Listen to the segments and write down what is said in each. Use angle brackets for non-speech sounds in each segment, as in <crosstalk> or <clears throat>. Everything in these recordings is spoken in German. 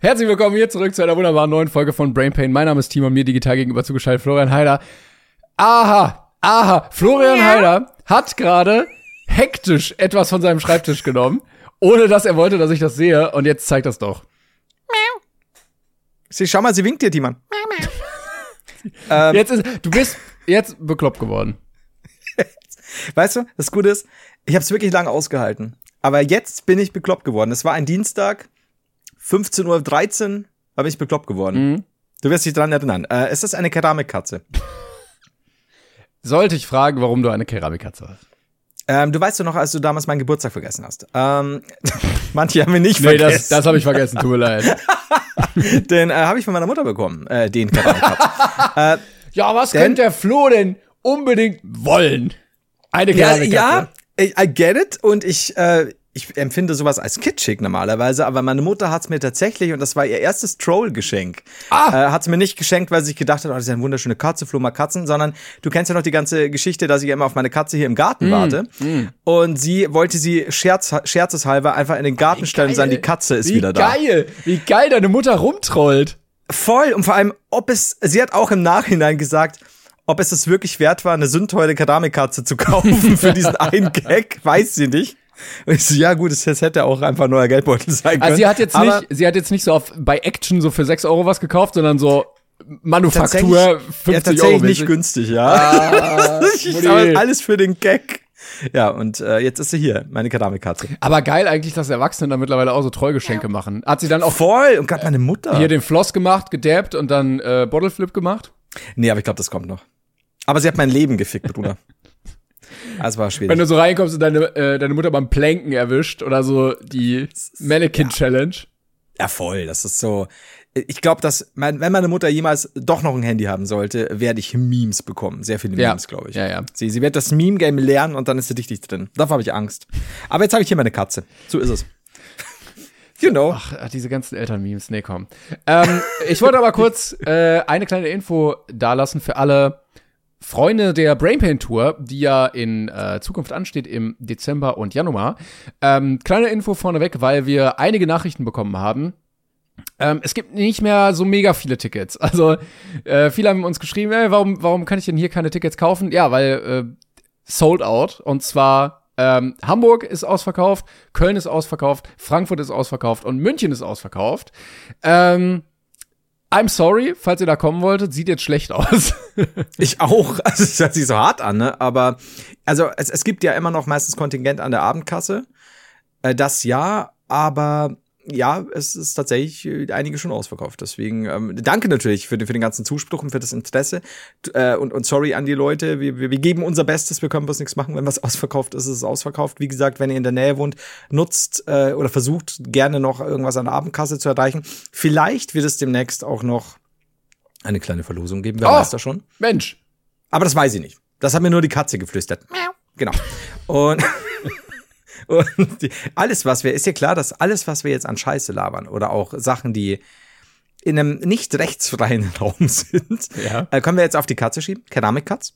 Herzlich willkommen hier zurück zu einer wunderbaren neuen Folge von Brain Pain. Mein Name ist Timo, mir digital gegenüber zugeschaltet Florian Heider. Aha, aha, Florian ja. Heider hat gerade hektisch etwas von seinem Schreibtisch genommen, ohne dass er wollte, dass ich das sehe. Und jetzt zeigt das doch. Sie, schau mal, sie winkt dir, Timon. <laughs> ähm. Jetzt ist, du bist jetzt bekloppt geworden. <laughs> weißt du, das Gute ist, ich habe es wirklich lange ausgehalten. Aber jetzt bin ich bekloppt geworden. Es war ein Dienstag, 15.13 Uhr habe ich bekloppt geworden. Mhm. Du wirst dich dran erinnern. Äh, es ist eine Keramikkatze. <laughs> Sollte ich fragen, warum du eine Keramikkatze hast? Ähm, du weißt doch noch, als du damals meinen Geburtstag vergessen hast. Ähm, <laughs> manche haben wir nicht nee, vergessen. das, das habe ich vergessen, tut mir leid. <laughs> den äh, habe ich von meiner Mutter bekommen, äh, den Keramikkatze. äh, ja, was denn, könnte der Flo denn unbedingt wollen? Eine Keramikkatze. Ja, ja, I get it und ich, äh, ich empfinde sowas als kitschig normalerweise, aber meine Mutter hat es mir tatsächlich, und das war ihr erstes Troll-Geschenk, ah. äh, hat es mir nicht geschenkt, weil sie sich gedacht hat, oh, das ist eine wunderschöne Katze, Flo mal Katzen, sondern du kennst ja noch die ganze Geschichte, dass ich immer auf meine Katze hier im Garten mm, warte. Mm. Und sie wollte sie scherz, scherzeshalber einfach in den Garten stellen und sagen, die Katze ist Wie wieder da. Wie geil, wie geil deine Mutter rumtrollt. Voll, und vor allem, ob es, sie hat auch im Nachhinein gesagt, ob es es wirklich wert war, eine sündteure Keramikkatze zu <laughs> kaufen für diesen einen Gag, weiß sie nicht. So, ja gut, das hätte auch einfach neuer Geldbeutel sein können. Also sie hat jetzt nicht, sie hat jetzt nicht so auf, bei Action so für 6 Euro was gekauft, sondern so Manufaktur 50 ja, tatsächlich Euro. nicht günstig, ja. Ah, <laughs> alles für den Gag. Ja, und äh, jetzt ist sie hier, meine Keramikkatze. Aber geil eigentlich, dass Erwachsene da mittlerweile auch so Treugeschenke machen. Hat sie dann auch voll und gerade meine Mutter hier den Floss gemacht, gedabbt und dann äh, Bottleflip gemacht? Nee, aber ich glaube, das kommt noch. Aber sie hat mein Leben gefickt, Bruder. <laughs> Das war schwierig. Wenn du so reinkommst und deine, äh, deine Mutter beim Planken erwischt oder so die Mannequin Challenge. Ja, voll. Das ist so. Ich glaube, dass mein, wenn meine Mutter jemals doch noch ein Handy haben sollte, werde ich Memes bekommen. Sehr viele Memes, ja. glaube ich. Ja, ja. Sie, sie wird das Meme-Game lernen und dann ist sie richtig drin. Davor habe ich Angst. Aber jetzt habe ich hier meine Katze. So ist es. <laughs> You know. Ach, diese ganzen Eltern-Memes. Nee, komm. Ähm, ich wollte aber kurz äh, eine kleine Info dalassen für alle Freunde der Brainpain Tour, die ja in äh, Zukunft ansteht im Dezember und Januar. Ähm, kleine Info vorneweg, weil wir einige Nachrichten bekommen haben. Ähm, es gibt nicht mehr so mega viele Tickets. Also äh, viele haben uns geschrieben, ey, warum, warum kann ich denn hier keine Tickets kaufen? Ja, weil äh, sold out. Und zwar ähm, Hamburg ist ausverkauft, Köln ist ausverkauft, Frankfurt ist ausverkauft und München ist ausverkauft. Ähm, I'm sorry, falls ihr da kommen wolltet, sieht jetzt schlecht aus. <laughs> ich auch. <laughs> Also es hört sich so hart an, ne? Aber also es, es gibt ja immer noch meistens Kontingent an der Abendkasse. Äh, das ja, aber ja, es ist tatsächlich äh, einige schon ausverkauft. Deswegen ähm, danke natürlich für, für den ganzen Zuspruch und für das Interesse. Äh, und, und sorry an die Leute. Wir, wir, wir geben unser Bestes, wir können bloß nichts machen. Wenn was <laughs> ausverkauft ist, ist es ausverkauft. Wie gesagt, wenn ihr in der Nähe wohnt, nutzt äh, oder versucht gerne noch irgendwas an der Abendkasse zu erreichen. Vielleicht wird es demnächst auch noch eine kleine Verlosung geben. Wer oh, weiß das schon? Mensch. Aber das weiß ich nicht. Das hat mir nur die Katze geflüstert. Genau. Und <laughs> Und die, alles, was wir, ist ja klar, dass alles, was wir jetzt an Scheiße labern oder auch Sachen, die in einem nicht rechtsfreien <laughs> Raum sind, ja. äh, können wir jetzt auf die Katze schieben? Keramikkatz?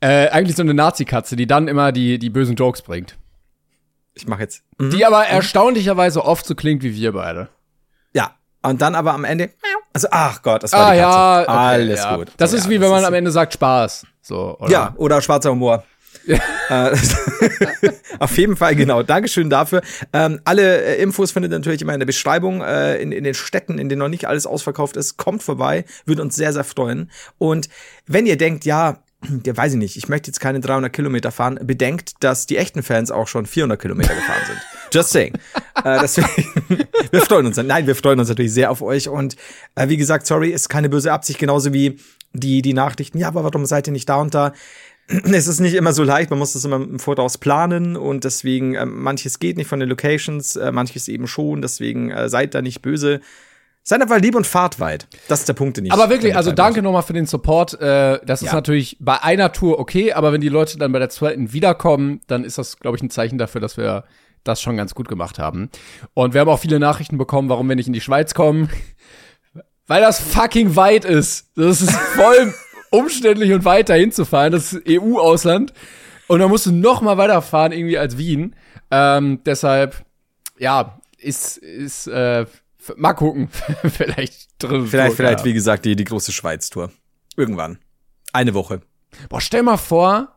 Äh, eigentlich so eine Nazi-Katze, die dann immer die, die bösen Jokes bringt. Ich mach jetzt. Mhm. Die aber erstaunlicherweise oft so klingt wie wir beide. Ja. Und dann aber am Ende, also, ach Gott, das war ah, die Katze. Ja, okay, Alles ja. gut. Das ist ja, wie wenn man am Ende sagt Spaß. So, oder? Ja, oder schwarzer Humor. <laughs> Äh, <laughs> auf jeden Fall, genau. Dankeschön dafür. Ähm, alle äh, Infos findet ihr natürlich immer in der Beschreibung. Äh, in, in den Städten, in denen noch nicht alles ausverkauft ist, kommt vorbei. Würde uns sehr, sehr freuen. Und wenn ihr denkt, ja, <clears throat> der weiß ich nicht, ich möchte jetzt keine 300 Kilometer fahren, bedenkt, dass die echten Fans auch schon 400 Kilometer gefahren sind. Just saying. äh, deswegen, <laughs> wir freuen uns. Nein, wir freuen uns natürlich sehr auf euch. Und äh, wie gesagt, sorry, ist keine böse Absicht, genauso wie die, die Nachrichten, ja, aber warum seid ihr nicht da und da? <clears throat> es ist nicht immer so leicht, man muss das immer im Voraus planen und deswegen, äh, manches geht nicht von den Locations, äh, manches eben schon, deswegen äh, seid da nicht böse. Seid einfach lieb und fahrt weit. Das ist der Punkt, den ich. Aber wirklich, also danke nochmal für den Support. Äh, das ist Ja. natürlich bei einer Tour okay, aber wenn die Leute dann bei der zweiten wiederkommen, dann ist das, glaube ich, ein Zeichen dafür, dass wir das schon ganz gut gemacht haben. Und wir haben auch viele Nachrichten bekommen, warum wir nicht in die Schweiz kommen. <laughs> Weil das fucking weit ist. Das ist voll umständlich und weit dahin zu fahren. Das ist EU-Ausland. Und dann musst du noch mal weiterfahren irgendwie als Wien. Ähm, deshalb, ja, ist, ist, äh, mal gucken. <laughs> vielleicht drin. Vielleicht, vielleicht, wie gesagt, die, die große Schweiz-Tour. Irgendwann. Eine Woche. Boah, stell mal vor,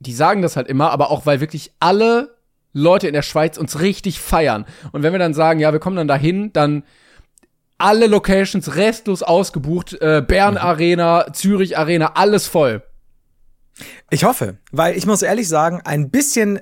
die sagen das halt immer, aber auch weil wirklich alle Leute in der Schweiz uns richtig feiern. Und wenn wir dann sagen, ja, wir kommen dann dahin, dann alle Locations restlos ausgebucht, äh, Bern Arena, Zürich Arena, alles voll. Ich hoffe, weil ich muss ehrlich sagen, ein bisschen,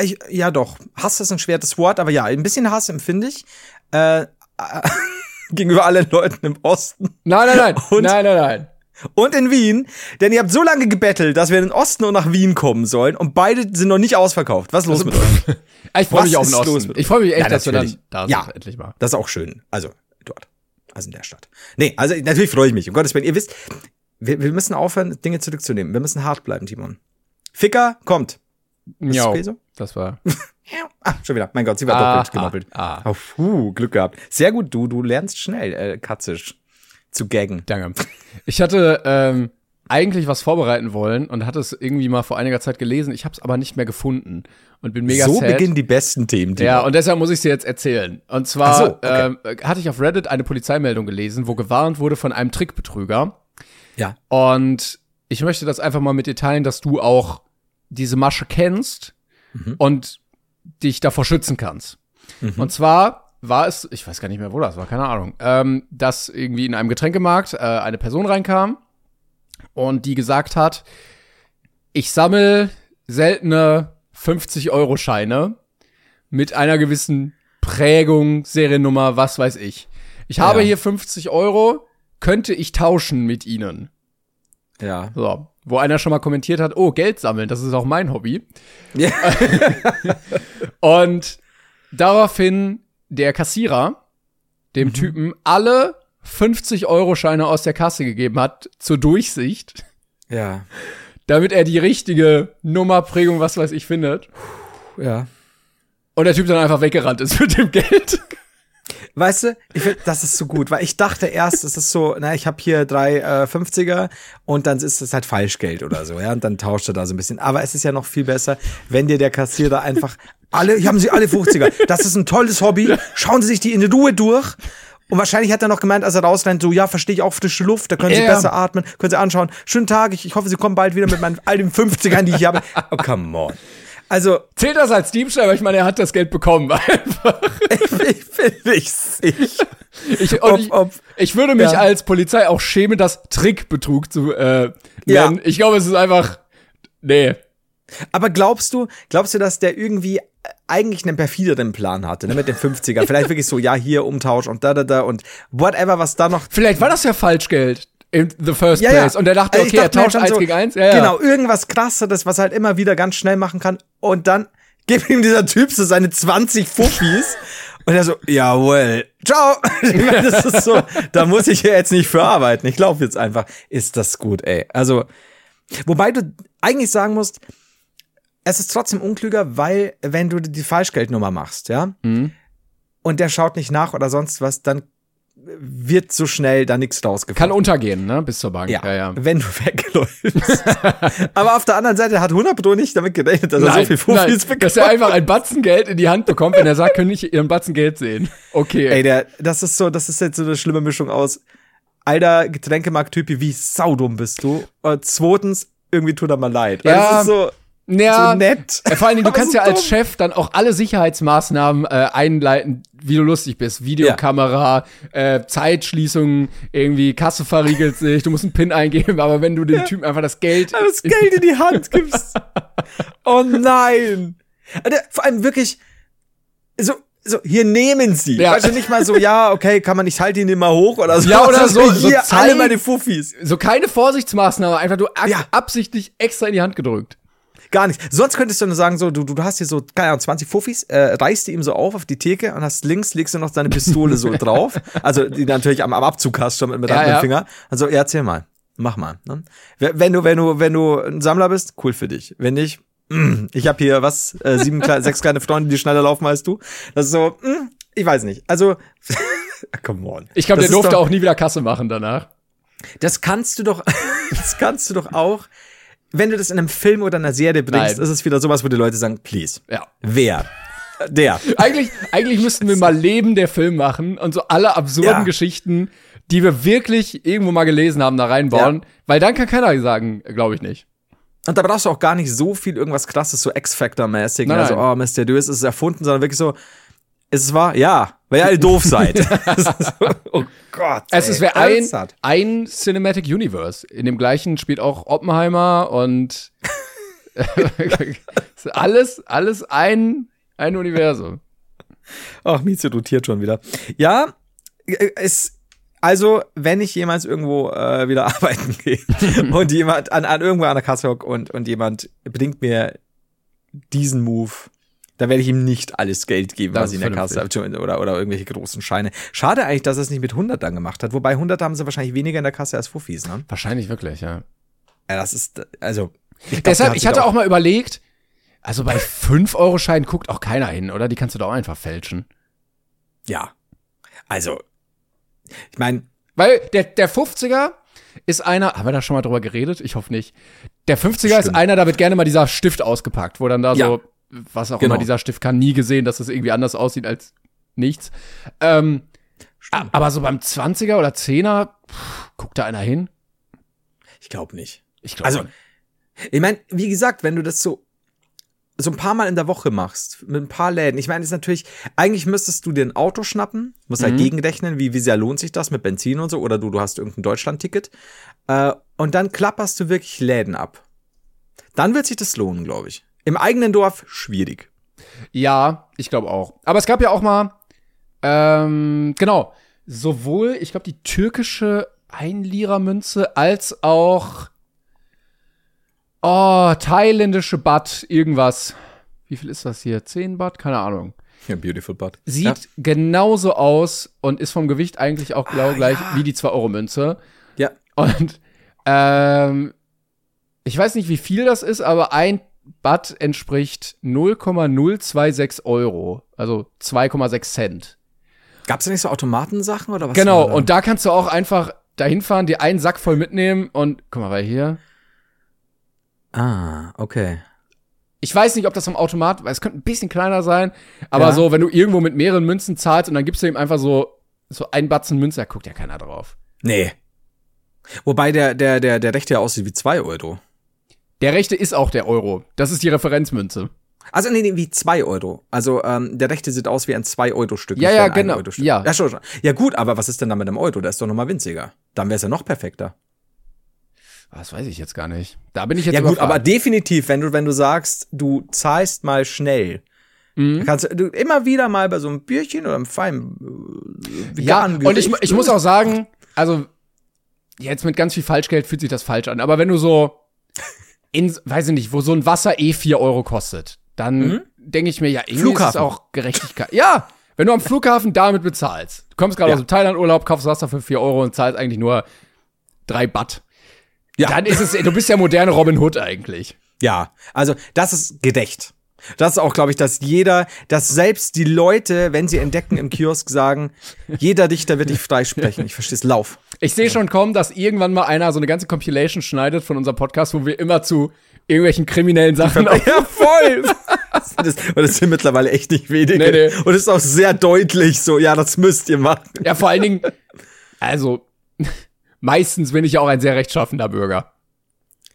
ich, ja doch, Hass ist ein schweres Wort, aber ja, ein bisschen Hass empfinde ich. Äh, <laughs> gegenüber allen Leuten im Osten Nein, nein, nein, Und- nein, nein, nein. und in Wien, denn ihr habt so lange gebettelt, dass wir in den Osten und nach Wien kommen sollen und beide sind noch nicht ausverkauft. Was ist los mit euch? <laughs> Ich freue mich auf den Osten. Ich freue mich echt, Ja, dass wir dann da Ja. endlich mal. Das ist auch schön. Also. Also in der Stadt. Nee, also natürlich freue ich mich. Um Gottes Willen. Ihr wisst, wir, wir müssen aufhören, Dinge zurückzunehmen. Wir müssen hart bleiben, Timon. Ficker, kommt. Ja, okay so? das war. <laughs> Ah, schon wieder. Mein Gott, sie war Ah, doppelt gemoppelt. ah, Oh, puh, Glück gehabt. Sehr gut, du, du lernst schnell, äh, katzisch zu gaggen. Danke. Ich hatte ähm, eigentlich was vorbereiten wollen und hatte es irgendwie mal vor einiger Zeit gelesen. Ich habe es aber nicht mehr gefunden und bin mega so sad. beginnen die besten Themen, Timon. Ja, und deshalb muss ich sie jetzt erzählen. Und zwar so, okay. ähm, hatte ich auf Reddit eine Polizeimeldung gelesen, wo gewarnt wurde von einem Trickbetrüger. ja. Und ich möchte das einfach mal mit dir teilen, dass du auch diese Masche kennst Mhm. und dich davor schützen kannst. Und zwar war es, ich weiß gar nicht mehr, wo das war, keine Ahnung, ähm, dass irgendwie in einem Getränkemarkt äh, eine Person reinkam und die gesagt hat, ich sammle seltene 50-Euro-Scheine mit einer gewissen Prägung, Seriennummer, was weiß ich. Ich habe Ja. hier 50 Euro, könnte ich tauschen mit ihnen? Ja. So, wo einer schon mal kommentiert hat, oh, Geld sammeln, das ist auch mein Hobby. ja. <laughs> Und daraufhin der Kassierer dem Typen alle 50-Euro-Scheine aus der Kasse gegeben hat zur Durchsicht, Ja. damit er die richtige Nummerprägung, was weiß ich, findet. Ja. Und der Typ dann einfach weggerannt ist mit dem Geld. Weißt du, ich find, das ist so gut, weil ich dachte erst, es ist so, na, ich habe hier drei äh, 50er und dann ist es halt Falschgeld oder so, ja, und dann tauscht er da so ein bisschen. Aber es ist ja noch viel besser, wenn dir der Kassierer einfach alle, hier haben sie alle 50er. Das ist ein tolles Hobby. Schauen Sie sich die in Ruhe durch. Und wahrscheinlich hat er noch gemeint, als er rausrennt, so, ja, verstehe ich auch frische Luft, da können Sie Ja. besser atmen, können Sie anschauen. Schönen Tag, ich, ich hoffe, Sie kommen bald wieder mit meinen all den 50ern, die ich habe. <laughs> Oh, come on. Also, Zählt das als Diebstahl? Weil ich meine, er hat das Geld bekommen. <laughs> Einfach. ich bin nicht sicher. Ich, Ob- ich, ob- ich würde mich Ja. als Polizei auch schämen, das Trickbetrug zu äh, nennen. Ich glaube, es ist einfach. Nee. Aber glaubst du, glaubst du, dass der irgendwie äh, eigentlich einen perfideren Plan hatte, ne, mit den 50er? Vielleicht wirklich so, ja, hier Umtausch und da, da, da und whatever, was da noch. Vielleicht war das ja Falschgeld in the first Ja, ja. place. Und er dachte, okay, er dachte mir tauscht eins so, gegen eins. Ja, ja. Genau, irgendwas krasseres, was er halt immer wieder ganz schnell machen kann. Und dann gibt ihm dieser Typ so seine 20 Fuffis. Und er so, jawohl, ciao. <laughs> Ich meine, das ist so, da muss ich ja jetzt nicht für arbeiten. Ich laufe jetzt einfach. Ist das gut, ey. Also, wobei du eigentlich sagen musst, es ist trotzdem unklüger, weil wenn du die Falschgeldnummer machst, ja, Mhm. und der schaut nicht nach oder sonst was, dann wird so schnell da nichts Kann rausgefunden. untergehen, ne? Bis zur Bank. Ja, ja. ja. wenn du <laughs> wegläufst. <laughs> Aber auf der anderen Seite hat 100 Pro nicht damit gerechnet, dass er so viel Fufis nein, dass er bekommt. einfach ein Batzen Geld in die Hand bekommt, wenn er sagt, können ich ihren Batzen Geld sehen. Okay. Ey, der, das ist so, das ist jetzt so eine schlimme Mischung aus alter Getränkemarkt-Typi, wie saudumm bist du. Und zweitens, irgendwie tut er mal leid. Weil Ja. so, ja, so nett. äh, Vor allen Dingen, du <laughs> kannst so ja als dumm. Chef dann auch alle Sicherheitsmaßnahmen äh, einleiten, wie du lustig bist. Videokamera, äh, Zeitschließung, irgendwie Kasse verriegelt <laughs> sich, du musst einen PIN eingeben, aber wenn du dem Typen einfach das Geld das Geld in die Hand gibst. <laughs> oh nein. Der- Vor allem wirklich so, so, hier nehmen Sie. Ja. Weißt du, nicht mal so, ja, okay, kann man nicht, halt ihn immer hoch oder so. Ja, oder so- so Hier, alle zeigen- meine Fuffis. So keine Vorsichtsmaßnahme, einfach du Ja. absichtlich extra in die Hand gedrückt. Gar nicht. Sonst könntest du nur sagen, so, du, du hast hier so, keine Ahnung, 20 Fuffis, äh, reißt die ihm so auf auf die Theke und hast links, legst du noch deine Pistole so <laughs> drauf. Also, die natürlich am, am Abzug hast schon mit, mit Ja, anderen ja. Finger. Also, ja, erzähl mal. Mach mal. Ne? Wenn du, wenn du, wenn du ein Sammler bist, cool für dich. Wenn nicht, mm, ich habe hier was, äh, sieben, sechs kleine Freunde, die schneller laufen als du. Das ist so, mm, ich weiß nicht. Also, <laughs> come on. Ich glaube, der durfte doch- auch nie wieder Kasse machen danach. Das kannst du doch, <laughs> das kannst du doch auch, wenn du das in einem Film oder einer Serie bringst, Nein. ist es wieder sowas, wo die Leute sagen, please. Ja. Wer? Der. Eigentlich, eigentlich müssten wir mal Leben der Film machen und so alle absurden Ja. Geschichten, die wir wirklich irgendwo mal gelesen haben, da reinbauen. Weil dann kann keiner sagen, glaube ich nicht. Und da brauchst du auch gar nicht so viel irgendwas krasses, so X-Factor-mäßig. Also, oh, mysteriös ist es erfunden, sondern wirklich so, es wahr? Ja, weil ihr alle doof seid. <laughs> Oh Gott. Es ey, ist wäre ein, ein Cinematic Universe. In dem gleichen spielt auch Oppenheimer und <laughs> alles, alles ein, ein Universum. Ach, Mieze rotiert schon wieder. Ja, äh, es, also, wenn ich jemals irgendwo äh, wieder <laughs> arbeiten gehe und jemand an, an irgendwo an der Kasse hockt und, und jemand bringt mir diesen Move, da werde ich ihm nicht alles Geld geben, Das was ist ich in der Kasse habe oder, oder irgendwelche großen Scheine. Schade eigentlich, dass er es nicht mit 100 dann gemacht hat. Wobei 100 haben sie wahrscheinlich weniger in der Kasse als Fuffis, ne? Wahrscheinlich wirklich, ja. Ja, das ist, also. Ich glaub, Deshalb, hat ich hatte da auch mal überlegt, also bei 5-Euro-Scheinen guckt auch keiner hin, oder? Die kannst du doch auch einfach fälschen. Ja. Also. Ich meine, Weil der, der 50er ist einer, haben wir da schon mal drüber geredet? Ich hoffe nicht. Der 50er ist Stimmt. einer, da wird gerne mal dieser Stift ausgepackt, wo dann da Ja. so, was auch Genau. immer dieser Stift kann, nie gesehen, dass es irgendwie anders aussieht als nichts. Ähm, a- aber so beim 20er oder 10er, pff, guckt da einer hin? ich glaube nicht. Ich glaube Also, ich meine, wie gesagt, wenn du das so so ein paar Mal in der Woche machst, mit ein paar Läden. Ich meine, das ist natürlich, eigentlich müsstest du dir ein Auto schnappen, musst Mhm. halt gegenrechnen, wie, wie sehr lohnt sich das mit Benzin und so, oder du, du hast irgendein Deutschland-Ticket. Äh, und dann klapperst du wirklich Läden ab. Dann wird sich das lohnen, glaube ich. Im eigenen Dorf schwierig. Ja, ich glaube auch. Aber es gab ja auch mal, ähm, genau, sowohl, ich glaube, die türkische Einlira-Münze als auch, oh, thailändische Baht, irgendwas. Wie viel ist das hier? 10 Baht? Keine Ahnung. Ja, beautiful butt. Sieht Ja. genauso aus und ist vom Gewicht eigentlich auch genau gleich wie die 2-Euro-Münze. ja. Und ähm, ich weiß nicht, wie viel das ist, aber ein Baht entspricht 0,026 Euro, also 2,6 Cent. Gab's da nicht so Automatensachen oder was? genau, und da kannst du auch einfach dahin fahren, dir einen Sack voll mitnehmen und guck mal, weil hier. Ah, okay. Ich weiß nicht, ob das vom Automat, weil es könnte ein bisschen kleiner sein, aber Ja. so, wenn du irgendwo mit mehreren Münzen zahlst und dann gibst du ihm einfach so, so ein Batzen Münze, da guckt ja keiner drauf. Nee. Wobei der, der, der, der rechte ja aussieht wie zwei Euro. Der rechte ist auch der Euro. Das ist die Referenzmünze. Also nee, nee, wie zwei Euro. Also ähm, der rechte sieht aus wie ein 2-Euro-Stück. Ja, nicht ja, ein genau. 1-Euro-Stück. Ja. ja, schon, schon. Ja gut, aber was ist denn da mit einem Euro? Der ist doch noch mal winziger. Dann wäre es ja noch perfekter. Das weiß ich jetzt gar nicht. Da bin ich jetzt ja gut, aber definitiv, wenn du, wenn du sagst, du zahlst mal schnell, Mhm. kannst du immer wieder mal bei so einem Bierchen oder einem feinen äh, Ja, und ich, ich muss auch <laughs> sagen, also jetzt mit ganz viel Falschgeld fühlt sich das falsch an. Aber wenn du so in, weiß ich nicht, wo so ein Wasser eh 4 Euro kostet, dann denke ich mir, ja, irgendwie ist es Flughafen. auch Gerechtigkeit. ja, wenn du am Flughafen damit bezahlst. Du kommst gerade Ja. aus dem Thailand-Urlaub, kaufst Wasser für 4 Euro und zahlst eigentlich nur 3 Baht. Ja. Dann ist es, du bist ja moderne Robin Hood eigentlich. Ja, also das ist gerecht. Das ist auch, glaube ich, dass jeder, dass selbst die Leute, wenn sie entdecken im Kiosk, sagen, jeder Dichter wird dich freisprechen. Ich versteh's, lauf. Ich sehe schon kommen, dass irgendwann mal einer so eine ganze Compilation schneidet von unserem Podcast, wo wir immer zu irgendwelchen kriminellen Sachen Ja, <laughs> voll. Das, und das sind mittlerweile echt nicht wenige. Nee, nee. Und es ist auch sehr deutlich so, ja, das müsst ihr machen. Ja, vor allen Dingen, also meistens bin ich ja auch ein sehr rechtschaffender Bürger.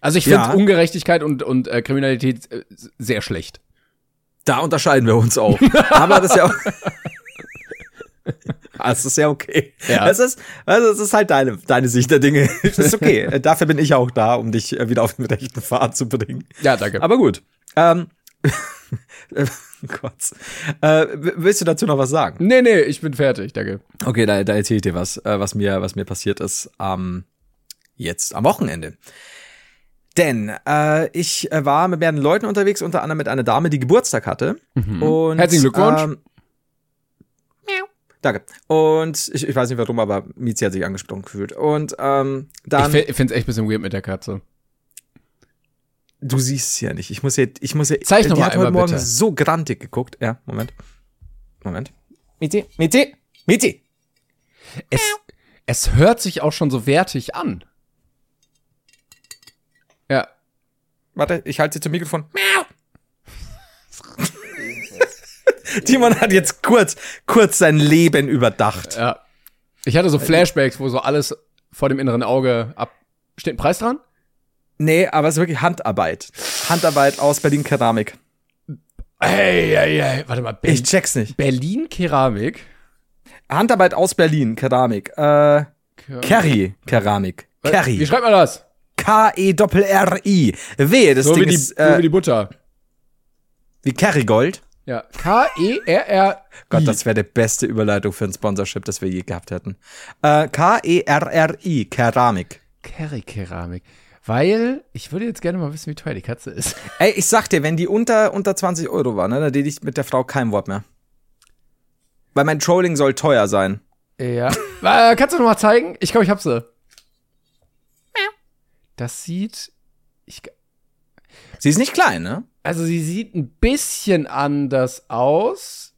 Also ich finde Ja. Ungerechtigkeit und, und äh, Kriminalität äh, sehr schlecht. Da unterscheiden wir uns auch. <laughs> Aber das ist ja auch. <laughs> Das ist ja okay. Ja. Das ist, also das ist halt deine, deine Sicht der Dinge. <laughs> Das ist okay. Dafür bin ich auch da, um dich äh, wieder auf den rechten Pfad zu bringen. Ja, danke. Aber gut. Ähm, Gott. Äh, willst du dazu noch was sagen? Nee, nee, ich bin fertig, danke. Okay, da, da erzähle ich dir was, äh, was mir, was mir passiert ist ähm, jetzt am Wochenende. Denn äh, ich äh, war mit mehreren Leuten unterwegs, unter anderem mit einer Dame, die Geburtstag hatte. Mhm. Und, Herzlichen Glückwunsch. Ähm, Danke. Und ich, ich weiß nicht warum, aber Mizi hat sich angesprochen gefühlt. Und ähm, dann. Ich finde es echt ein bisschen weird mit der Katze. Du siehst es ja nicht. Ich muss ja, ich muss ja. Zeig noch die mal hat heute einmal, Morgen bitte. so grantig geguckt. Ja, Moment. Moment. Mizi, Mizi, Mizi. Es, es hört sich auch schon so wertig an. Ja. Warte, ich halte sie zum Mikrofon. <laughs> Timon hat jetzt kurz, kurz sein Leben überdacht. Ja. Ich hatte so Flashbacks, wo so alles vor dem inneren Auge ab. Steht ein Preis dran? Nee, aber es ist wirklich Handarbeit. Handarbeit aus Berlin Keramik. Ey, ey, ey. Warte mal. Ber Ich check's nicht. Berlin Keramik. Handarbeit aus Berlin Keramik. Äh, Kerry Keramik. Wie Kerry. schreibt man das? K-E-R-R-I. Wehe, das So Ding wie, die, ist so äh, wie die Butter. wie Kerrygold. Ja. E K-E-R-R. Gott, das wäre die beste Überleitung für ein Sponsorship, das wir je gehabt hätten. Äh, K-E-R-R-I. Keramik. Kerry Keramik. Weil, ich würde jetzt gerne mal wissen, wie teuer die Katze ist. <laughs> Ey, ich sag dir, wenn die unter, unter 20 Euro war, ne, dann rede ich mit der Frau kein Wort mehr. Weil mein Trolling soll teuer sein. Ja. äh, kannst du noch mal zeigen? Ich glaube, ich hab sie. Das sieht. Ich, Sie ist nicht klein, ne? also, sie sieht ein bisschen anders aus,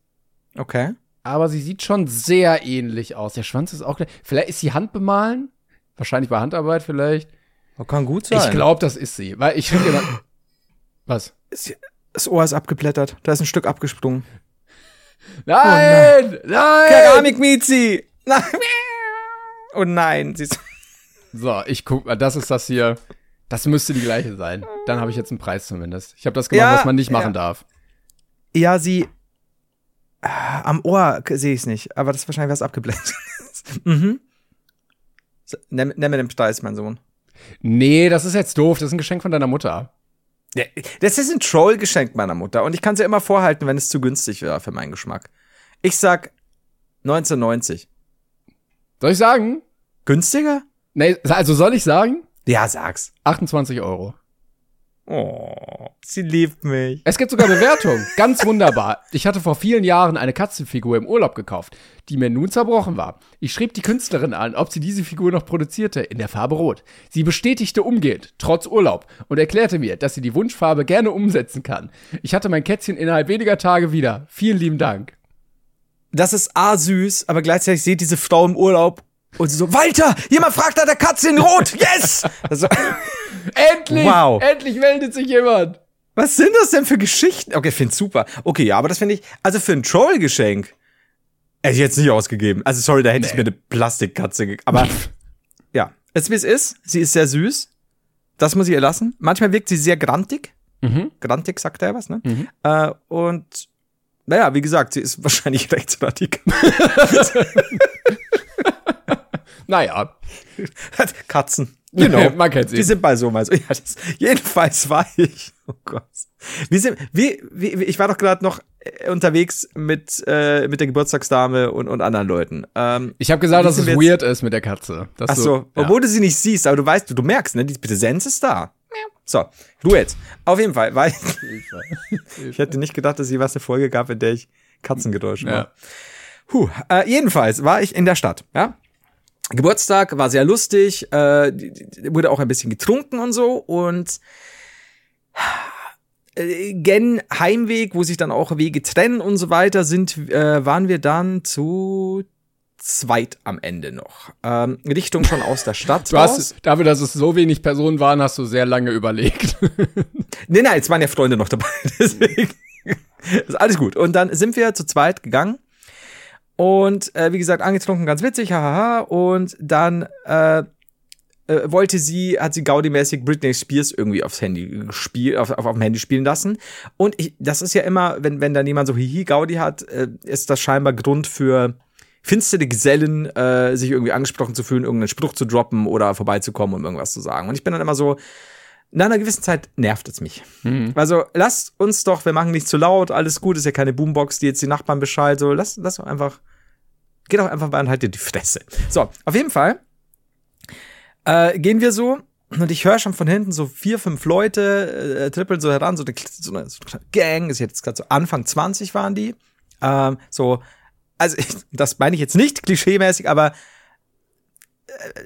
Okay. aber sie sieht schon sehr ähnlich aus. Der Schwanz ist auch gleich. Vielleicht ist sie handbemalen? Wahrscheinlich bei Handarbeit vielleicht. Kann gut sein. Ich glaube, das ist sie. Weil ich finde immer. <laughs> Was? Das Ohr ist abgeblättert. Da ist ein Stück abgesprungen. Nein! nein! Keramik Mizi! Nein. <laughs> Oh nein, sie ist So, ich guck mal, das ist das hier. Das müsste die gleiche sein. Dann habe ich jetzt einen Preis zumindest. Ich habe das gemacht, Ja, was man nicht machen ja. darf. Ja, sie. Ah, Am Ohr sehe ich es nicht, aber das ist wahrscheinlich was abgeblendet. <laughs> mhm. So, Nimm, nimm mir den Preis, mein Sohn. Nee, das ist jetzt doof. Das ist ein Geschenk von deiner Mutter. Ja, Das ist ein Troll-Geschenk meiner Mutter und ich kann sie immer vorhalten, wenn es zu günstig wäre für meinen Geschmack. Ich sag 1990. Soll ich sagen? Günstiger? Nee, also soll ich sagen? Ja, sag's. 28 Euro. Oh, sie liebt mich. Es gibt sogar Bewertungen. <laughs> Ganz wunderbar. Ich hatte vor vielen Jahren eine Katzenfigur im Urlaub gekauft, die mir nun zerbrochen war. Ich schrieb die Künstlerin an, ob sie diese Figur noch produzierte, in der Farbe Rot. Sie bestätigte umgehend, trotz Urlaub, und erklärte mir, dass sie die Wunschfarbe gerne umsetzen kann. Ich hatte mein Kätzchen innerhalb weniger Tage wieder. Vielen lieben Dank. Das ist A süß, aber gleichzeitig seht diese Frau im Urlaub und sie so, Walter, jemand fragt nach der Katze in Rot, yes! <laughs> Also, Endlich! Wow. Endlich meldet sich jemand! was sind das denn für Geschichten? Okay, ich find's super. Okay, ja, aber das finde ich, also für ein Troll-Geschenk hätte ich jetzt nicht ausgegeben. Also sorry, da hätte ich mir eine Plastikkatze gegeben. Aber ja, es ist wie es ist. Sie ist sehr süß. Das muss ich ihr lassen. Manchmal wirkt sie sehr grantig. Mhm. Grantig sagt er was, ne? Äh, und naja, wie gesagt, sie ist <laughs> wahrscheinlich rechtsradikal. <laughs> Naja. Katzen. Genau. <laughs> Man kennt sie. Die sind bei so mal so. Ja, das, jedenfalls war ich. Oh Gott. Wir sind, wie, wie, ich war doch gerade noch äh, unterwegs mit, äh, mit der Geburtstagsdame und, und anderen Leuten. Ähm, Ich habe gesagt, Wie dass es jetzt- weird ist mit der Katze. Dass ach so, ja. obwohl du sie nicht siehst, aber du weißt, du, du merkst, ne, die Präsenz ist da. So, du jetzt. Auf jeden Fall, weil <laughs> ich hätte nicht gedacht, dass es jeweils eine Folge gab, in der ich Katzengeräusche Ja. mache. Puh, äh, jedenfalls war ich in der Stadt, ja. Geburtstag war sehr lustig, äh, wurde auch ein bisschen getrunken und so und äh, gen Heimweg, wo sich dann auch Wege trennen und so weiter, sind, äh, waren wir dann zu zweit am Ende noch. Ähm, Richtung schon aus der Stadt. <laughs> Du raus. hast, dafür, dass es so wenig Personen waren, hast du sehr lange überlegt. <laughs> Nee, nein, jetzt waren ja Freunde noch dabei. <laughs> Deswegen ist alles gut. Und dann sind wir zu zweit gegangen. Und äh, wie gesagt, angetrunken, ganz witzig, hahaha. Und dann äh, äh, wollte sie, hat sie Gaudi-mäßig Britney Spears irgendwie aufs Handy gespielt, auf, auf, auf dem Handy spielen lassen. Und ich, das ist ja immer, wenn, wenn dann jemand so Hihi Gaudi hat, äh, ist das scheinbar Grund für finstere Gesellen, äh, sich irgendwie angesprochen zu fühlen, irgendeinen Spruch zu droppen oder vorbeizukommen, um irgendwas zu sagen. Und ich bin dann immer so, nach einer gewissen Zeit nervt es mich. Mhm. Also lasst uns doch, wir machen nicht zu laut, alles gut, ist ja keine Boombox, die jetzt die Nachbarn Bescheid, so lass, lass doch einfach, geht doch einfach mal und halt dir die Fresse. So, auf jeden Fall äh, gehen wir so und ich höre schon von hinten so vier, fünf Leute äh, trippeln so heran, so eine, so eine, so eine Gang, ist jetzt gerade so Anfang 20 waren die. Ähm, so, also ich, <laughs> das meine ich jetzt nicht klischeemäßig, aber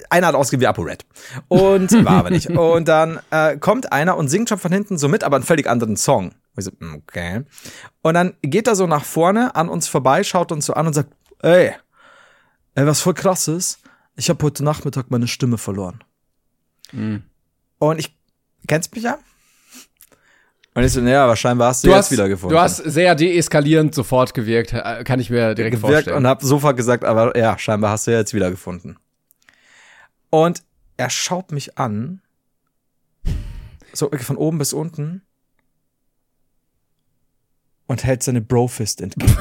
einer hat ausgegeben wie ApoRed. Und war aber nicht. Und dann äh, kommt einer und singt schon von hinten so mit, aber einen völlig anderen Song. Und so, hm, okay. Und dann geht er so nach vorne an uns vorbei, schaut uns so an und sagt, ey, ey was voll krass ist, ich habe heute Nachmittag meine Stimme verloren. Mhm. Und ich, kennst mich ja? Und ich so, naja, wahrscheinlich hast du, du jetzt hast, wieder gefunden. Du hast sehr deeskalierend sofort gewirkt, äh, kann ich mir direkt gewirkt vorstellen. Und hab sofort gesagt, aber ja, scheinbar hast du jetzt wieder gefunden. Und er schaut mich an, so von oben bis unten, und hält seine Brofist entgegen.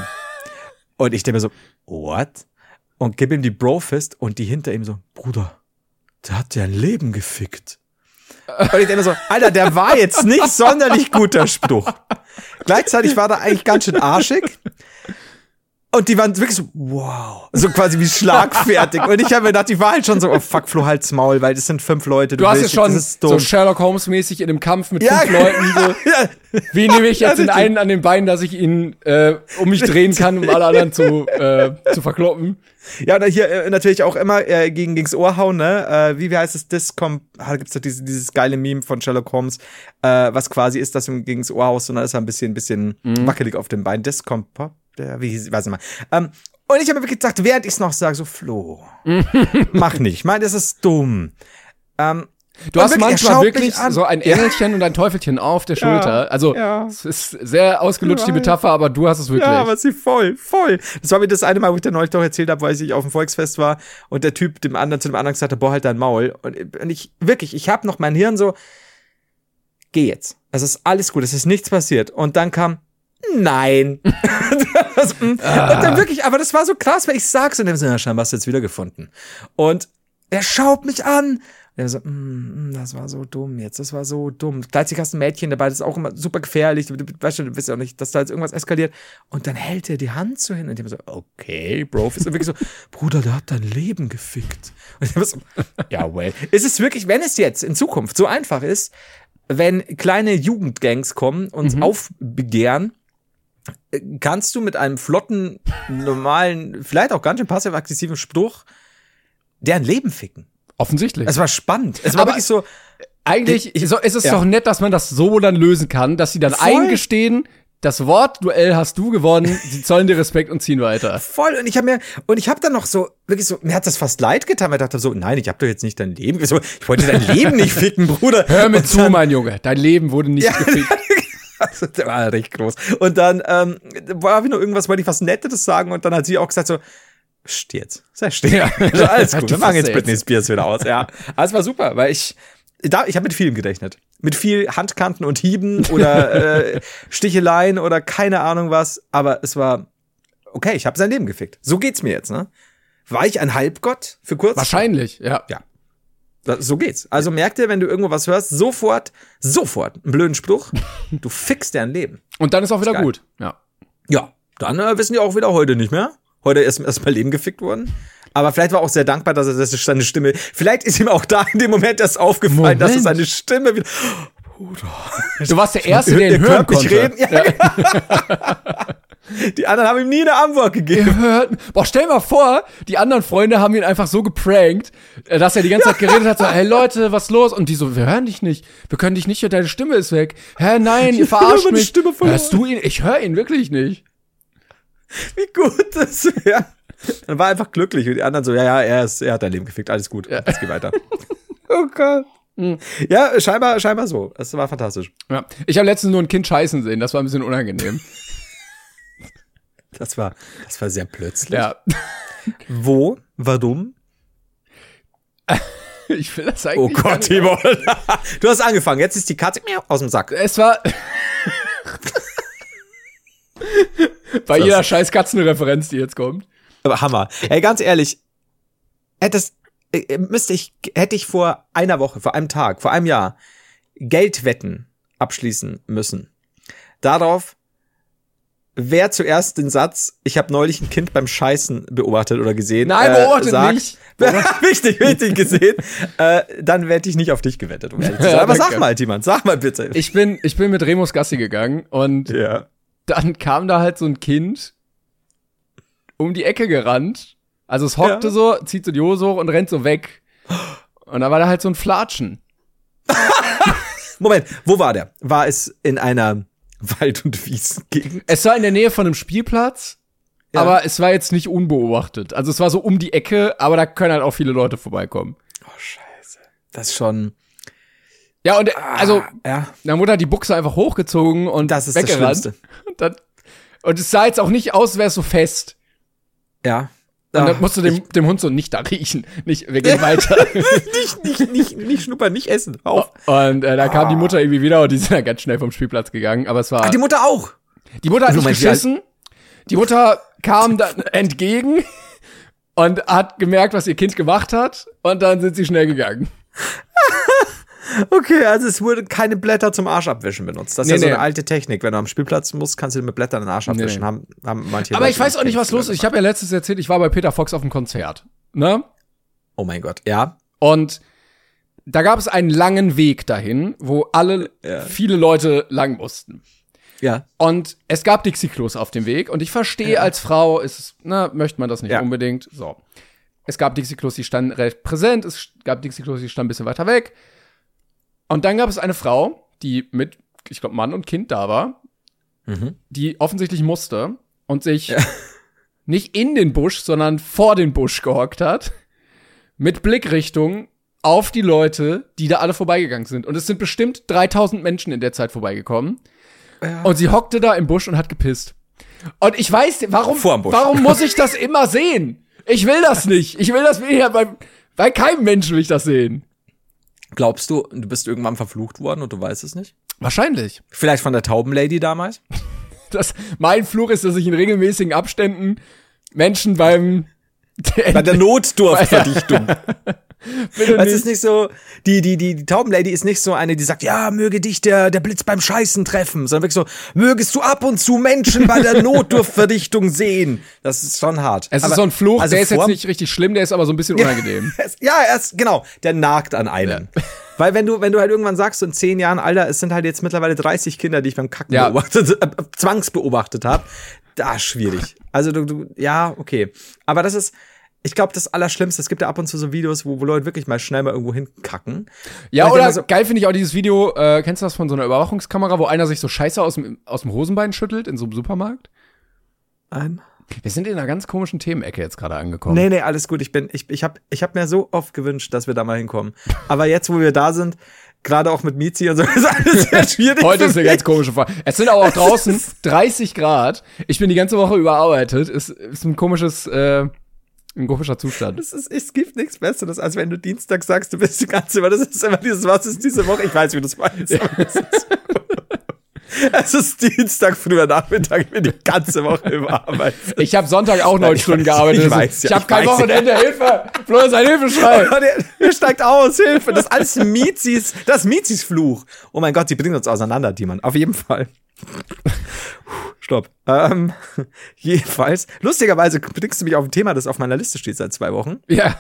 <laughs> und ich denke mir so, what? Und gib ihm die Brofist und die hinter ihm so, Bruder, der hat ja ein Leben gefickt. Und ich denke so, Alter, der war jetzt nicht sonderlich guter Spruch. Gleichzeitig war der eigentlich ganz schön arschig. Und die waren wirklich so, wow. So quasi wie schlagfertig. Und ich habe mir gedacht, die war halt schon so, oh fuck, Flo, halt's Maul, weil das sind fünf Leute. Du, du hast es schon so Sherlock Holmes-mäßig in einem Kampf mit ja, fünf Leuten. So, ja. Wie nehme ich jetzt den einen an den Beinen, dass ich ihn äh, um mich drehen kann, um alle anderen zu, äh, zu verkloppen? Ja, und hier äh, natürlich auch immer äh, gegen gegens Ohr hauen, ne? Äh, wie, wie heißt es? Discom, ah, da gibt's doch dieses, dieses geile Meme von Sherlock Holmes, äh, was quasi ist, dass du gegens Ohr haust und dann ist er ein bisschen, ein bisschen mhm. wackelig auf dem Bein. Discom, der, wie weiß ich mal. Ähm, und ich habe mir wirklich gedacht, während ich es noch sage, so Flo, <laughs> mach nicht. Ich meine, das ist dumm. Ähm, Du hast wirklich, manchmal wirklich so ein Engelchen ja. und ein Teufelchen auf der Schulter. Ja, also ja. es ist sehr ausgelutscht die Metapher, aber du hast es wirklich. Ja, aber sie voll, voll. Das war mir das eine Mal, wo ich dir neulich doch erzählt habe, weil ich auf dem Volksfest war und der Typ dem anderen zu dem anderen gesagt hat, boah, halt dein Maul. Und, und ich wirklich, ich habe noch mein Hirn so, geh jetzt. Es ist alles gut, es ist nichts passiert. Und dann kam, nein. <laughs> das, ah. Und dann wirklich, aber das war so krass, weil ich sag's und dann so, ja, scheinbar hast du jetzt wiedergefunden. Und er schaut mich an der so, mm, mm, das war so dumm jetzt, das war so dumm. Gleichzeitig hast du ein Mädchen dabei, das ist auch immer super gefährlich. Du, du, weißt du, du weißt ja auch nicht, dass da jetzt irgendwas eskaliert. Und dann hält er die Hand so hin und ich habe so, okay, Bro, ist wirklich so, <laughs> Bruder, der hat dein Leben gefickt. Und ich habe so, ja, well. Ist es wirklich, wenn es jetzt in Zukunft so einfach ist, wenn kleine Jugendgangs kommen und mhm. aufbegehren, kannst du mit einem flotten, normalen, vielleicht auch ganz schön passiv-aggressiven Spruch deren Leben ficken. Offensichtlich. Es war spannend. Es war Aber wirklich so. Eigentlich ich, ist es ja. doch nett, dass man das so dann lösen kann, dass sie dann Voll. eingestehen, das Wort Duell hast du gewonnen, sie zollen dir Respekt und ziehen weiter. <laughs> Voll und ich habe mir und ich habe dann noch so wirklich so mir hat das fast leid getan, weil ich dachte so nein, ich habe doch jetzt nicht dein Leben, ich wollte dein Leben nicht ficken, Bruder. Hör mir zu, mein Junge, dein Leben wurde nicht ja, gefickt. <laughs> <laughs> also, der war recht groß. Und dann ähm, war wie noch irgendwas, wollte ich was Nettes sagen und dann hat sie auch gesagt so Steht. Sehr steht. Ja. <laughs> Also alles gut. <laughs> Wir machen jetzt Britney Spears wieder aus. Ja. Alles war super, weil ich da, ich habe mit vielem gerechnet. Mit viel Handkanten und Hieben oder äh, Sticheleien oder keine Ahnung was. Aber es war okay, ich habe sein Leben gefickt. So geht's mir jetzt, ne? War ich ein Halbgott für kurz? Wahrscheinlich, ja. Ja. Das, so geht's. Also merk dir, wenn du irgendwo was hörst, sofort, sofort einen blöden Spruch. <laughs> Du fixst dein Leben. Und dann ist auch wieder ist gut. Ja. Ja. Dann äh, wissen die auch wieder heute nicht mehr heute erst, erst mal Leben gefickt worden. Aber vielleicht war auch sehr dankbar, dass er dass seine Stimme. Vielleicht ist ihm auch da in dem Moment erst aufgefallen, Moment. dass er seine Stimme wieder. Bruder. Du warst der <laughs> Erste, der ihn hören konnte. Reden. Ja. ja. <laughs> Die anderen haben ihm nie eine Antwort gegeben. Hört, boah, stell mal vor, die anderen Freunde haben ihn einfach so geprankt, äh, dass er die ganze Zeit geredet hat, so, hey Leute, was los? Und die so, wir hören dich nicht. Wir können dich nicht hören, deine Stimme ist weg. Hä, nein, <laughs> ihr verarscht mich. Stimme Hörst du ihn? Ich höre ihn wirklich nicht. Wie gut das wäre. Dann war er einfach glücklich und die anderen so, ja, ja, er, ist, er hat dein Leben gefickt, alles gut, ja. jetzt geh weiter. <laughs> oh Gott. Hm. Ja, scheinbar, scheinbar so. Es war fantastisch. Ja. Ich habe letztens nur ein Kind scheißen sehen, das war ein bisschen unangenehm. Das war, das war sehr plötzlich. Ja. Wo? Warum? <laughs> Ich will das eigentlich. Oh Gott, Timo. <laughs> du hast angefangen. Jetzt ist die Katze aus dem Sack. Es war. <laughs> Bei jeder scheiß Katzenreferenz, die jetzt kommt. Aber Hammer. Ey, ganz ehrlich, hätte es, äh, müsste ich, hätte ich vor einer Woche, vor einem Tag, vor einem Jahr Geldwetten abschließen müssen. Darauf, wer zuerst den Satz, ich habe neulich ein Kind beim Scheißen beobachtet oder gesehen, Nein, beobachtet sagt, nicht. <laughs> wichtig, wichtig gesehen, äh, dann werde ich nicht auf dich gewettet. Um ehrlich zu <laughs> sein. Aber sag mal, Timan, sag mal bitte. Ich bin, ich bin mit Remus Gassi gegangen und ja. dann kam da halt so ein Kind um die Ecke gerannt. Also es hockte Ja. so, zieht so die Hose hoch und rennt so weg. Und da war da halt so ein Flatschen. <laughs> Moment, wo war der? War es in einer Wald- und Wiesengegend? Es war in der Nähe von einem Spielplatz, Ja. aber es war jetzt nicht unbeobachtet. Also es war so um die Ecke, aber da können halt auch viele Leute vorbeikommen. Oh, scheiße. Das ist schon, Ja, und also, ja, dann wurde halt die Buchse einfach hochgezogen und das ist das weggerannt. Schlimmste. Und, dann, und es sah jetzt auch nicht aus, wäre es so fest. Ja. Und Ah, dann musst du dem, dem Hund so nicht da riechen. Nicht, wir gehen weiter. <laughs> nicht, nicht, nicht, nicht schnuppern, nicht essen. Auf. Und äh, da kam die Mutter irgendwie wieder und die sind dann ganz schnell vom Spielplatz gegangen. Aber es war. Ach, die Mutter auch. Die Mutter hat nicht wie alt- geschissen. Die Mutter kam dann <laughs> entgegen und hat gemerkt, was ihr Kind gemacht hat. Und dann sind sie schnell gegangen. <laughs> Okay, also es wurde keine Blätter zum Arsch abwischen benutzt. Das ist Nee, ja so nee. eine alte Technik. Wenn du am Spielplatz musst, kannst du mit Blättern den Arsch abwischen. nee. Haben, haben manche Aber Leute ich weiß auch nicht, was los ist. Ich habe ja letztes erzählt, ich war bei Peter Fox auf dem Konzert. Ne? Oh mein Gott, ja. Und da gab es einen langen Weg dahin, wo alle, viele Leute lang mussten. Ja. Und es gab Dixie-Klos auf dem Weg. Und ich verstehe, als Frau ist es, na, möchte man das nicht Ja. unbedingt. So. Es gab Dixie-Klos, die standen recht präsent. Es gab Dixie-Klos, die standen ein bisschen weiter weg. Und dann gab es eine Frau, die mit, ich glaube, Mann und Kind da war, die offensichtlich musste und sich <laughs> nicht in den Busch, sondern vor den Busch gehockt hat, mit Blickrichtung auf die Leute, die da alle vorbeigegangen sind. Und es sind bestimmt 3000 Menschen in der Zeit vorbeigekommen. Und sie hockte da im Busch und hat gepisst. Und ich weiß, warum, warum muss ich <laughs> das immer sehen? Ich will das nicht. Ich will das ja bei, bei keinem Menschen will ich das sehen. Glaubst du, du bist irgendwann verflucht worden und du weißt es nicht? Wahrscheinlich. Vielleicht von der Taubenlady damals? <laughs> Das, mein Fluch ist, dass ich in regelmäßigen Abständen Menschen beim Bei der <laughs> Notdurftverdichtung. <laughs> <laughs> Bitte Es ist nicht so, die, die, die, die Taubenlady ist nicht so eine, die sagt, ja, möge dich der, der Blitz beim Scheißen treffen, sondern wirklich so, mögest du ab und zu Menschen bei der <laughs> Notdurftverdichtung sehen. Das ist schon hart. Es Aber- ist so ein Fluch, also der ist jetzt nicht richtig schlimm, der ist aber so ein bisschen unangenehm. <laughs> Ja, er ist, genau, der nagt an einem. Weil wenn du, wenn du halt irgendwann sagst, so in zehn Jahren, Alter, es sind halt jetzt mittlerweile 30 Kinder, die ich beim Kacken Ja. beobachtet, äh, zwangsbeobachtet habe, da ist schwierig. Also du, du, ja, okay. Aber das ist, ich glaube, das Allerschlimmste, es gibt ja ab und zu so Videos, wo, wo Leute wirklich mal schnell mal irgendwo hinkacken. Ja, oder so- geil finde ich auch dieses Video, äh, kennst du das von so einer Überwachungskamera, wo einer sich so Scheiße aus dem, aus dem Hosenbein schüttelt in so einem Supermarkt? Nein. Wir sind in einer ganz komischen Themenecke jetzt gerade angekommen. Nee, nee, alles gut. Ich bin, ich, ich habe ich hab mir so oft gewünscht, dass wir da mal hinkommen. Aber jetzt, wo wir da sind, gerade auch mit Mizi und so, <laughs> ist alles sehr <laughs> schwierig. Heute ist eine ganz komische Frage. Es sind aber auch <laughs> draußen 30 Grad. Ich bin die ganze Woche überarbeitet. Ist, ist ein komisches, äh, ein komischer Zustand. Es, ist, es gibt nichts Besseres, als wenn du Dienstag sagst, du bist die ganze Woche. Das ist immer dieses, was ist diese Woche? Ich weiß, wie du es meinst. <laughs> aber Es ist, Dienstag, früher Nachmittag, ich bin die ganze Woche überarbeitet. Ich habe Sonntag auch neun Stunden gearbeitet. ich weiß ja, ich habe kein weiß ja. Wochenende. Hilfe! Flo ist ein Hilfeschrei. Oh, der, der steigt aus, Hilfe. Das ist alles Mizis, das ist Mizis Fluch. Oh mein Gott, die bringen uns auseinander, Timon. Auf jeden Fall. Stopp. Ähm, jedenfalls, lustigerweise bringst du mich auf ein Thema, das auf meiner Liste steht seit zwei Wochen, Ja.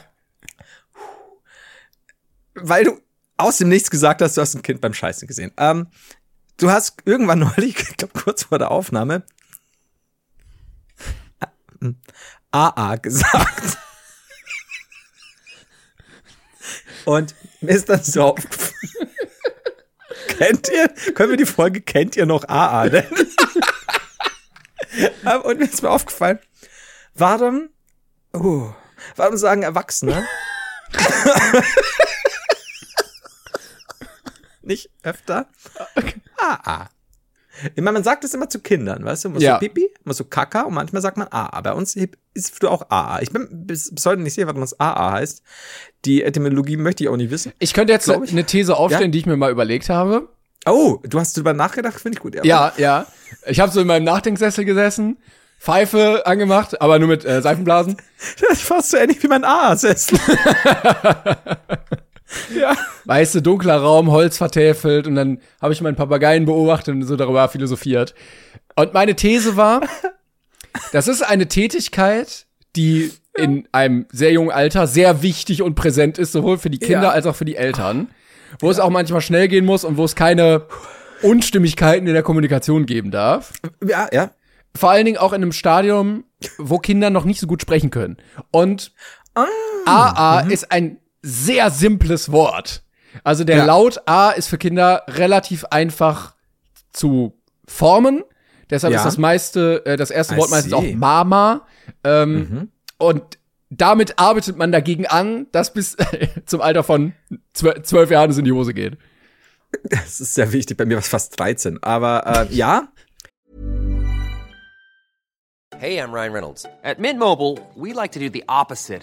weil du aus dem Nichts gesagt hast, du hast ein Kind beim Scheißen gesehen. Ähm, du hast irgendwann neulich, ich glaube kurz vor der Aufnahme, AA gesagt. Und mir ist dann so. Kennt ihr? Können wir die Folge Kennt ihr noch AA? Ähm, Und mir ist mir aufgefallen, warum, uh, warum sagen Erwachsene nicht öfter AA? Ich meine, man sagt es immer zu Kindern, weißt du? Muss Ja. so Pipi, muss so Kaka und manchmal sagt man AA. Bei uns ist du auch AA. Ich bin bis, bis heute nicht sicher, was das AA heißt. Die Etymologie möchte ich auch nicht wissen. Ich könnte jetzt eine These aufstellen, Ja. die ich mir mal überlegt habe. Oh, du hast drüber nachgedacht, finde ich gut. Ja, ja. Ich habe so in meinem Nachdenksessel gesessen, Pfeife angemacht, aber nur mit äh, Seifenblasen. <laughs> Das ist fast so ähnlich wie mein AA-Sessel. <laughs> <laughs> Ja. Weißt du, dunkler Raum, Holz vertäfelt und dann habe ich meinen Papageien beobachtet und so darüber philosophiert. Und meine These war, <laughs> das ist eine Tätigkeit, die in einem sehr jungen Alter sehr wichtig und präsent ist, sowohl für die Kinder Ja. als auch für die Eltern. Wo es auch manchmal schnell gehen muss und wo es keine Unstimmigkeiten in der Kommunikation geben darf. Ja, ja. Vor allen Dingen auch in einem Stadium, wo Kinder noch nicht so gut sprechen können. Und AA ist ein sehr simples Wort. Also der Ja. Laut A ist für Kinder relativ einfach zu formen. Deshalb Ja. ist das meiste, äh, das erste I Wort meistens auch see. Mama. Ähm, Und damit arbeitet man dagegen an, dass bis <laughs> zum Alter von zwölf, zwölf Jahren es in die Hose geht. Das ist sehr wichtig. Bei mir war es fast 13. Aber äh, ja, Hey, I'm Ryan Reynolds. At Mint Mobile, we like to do the opposite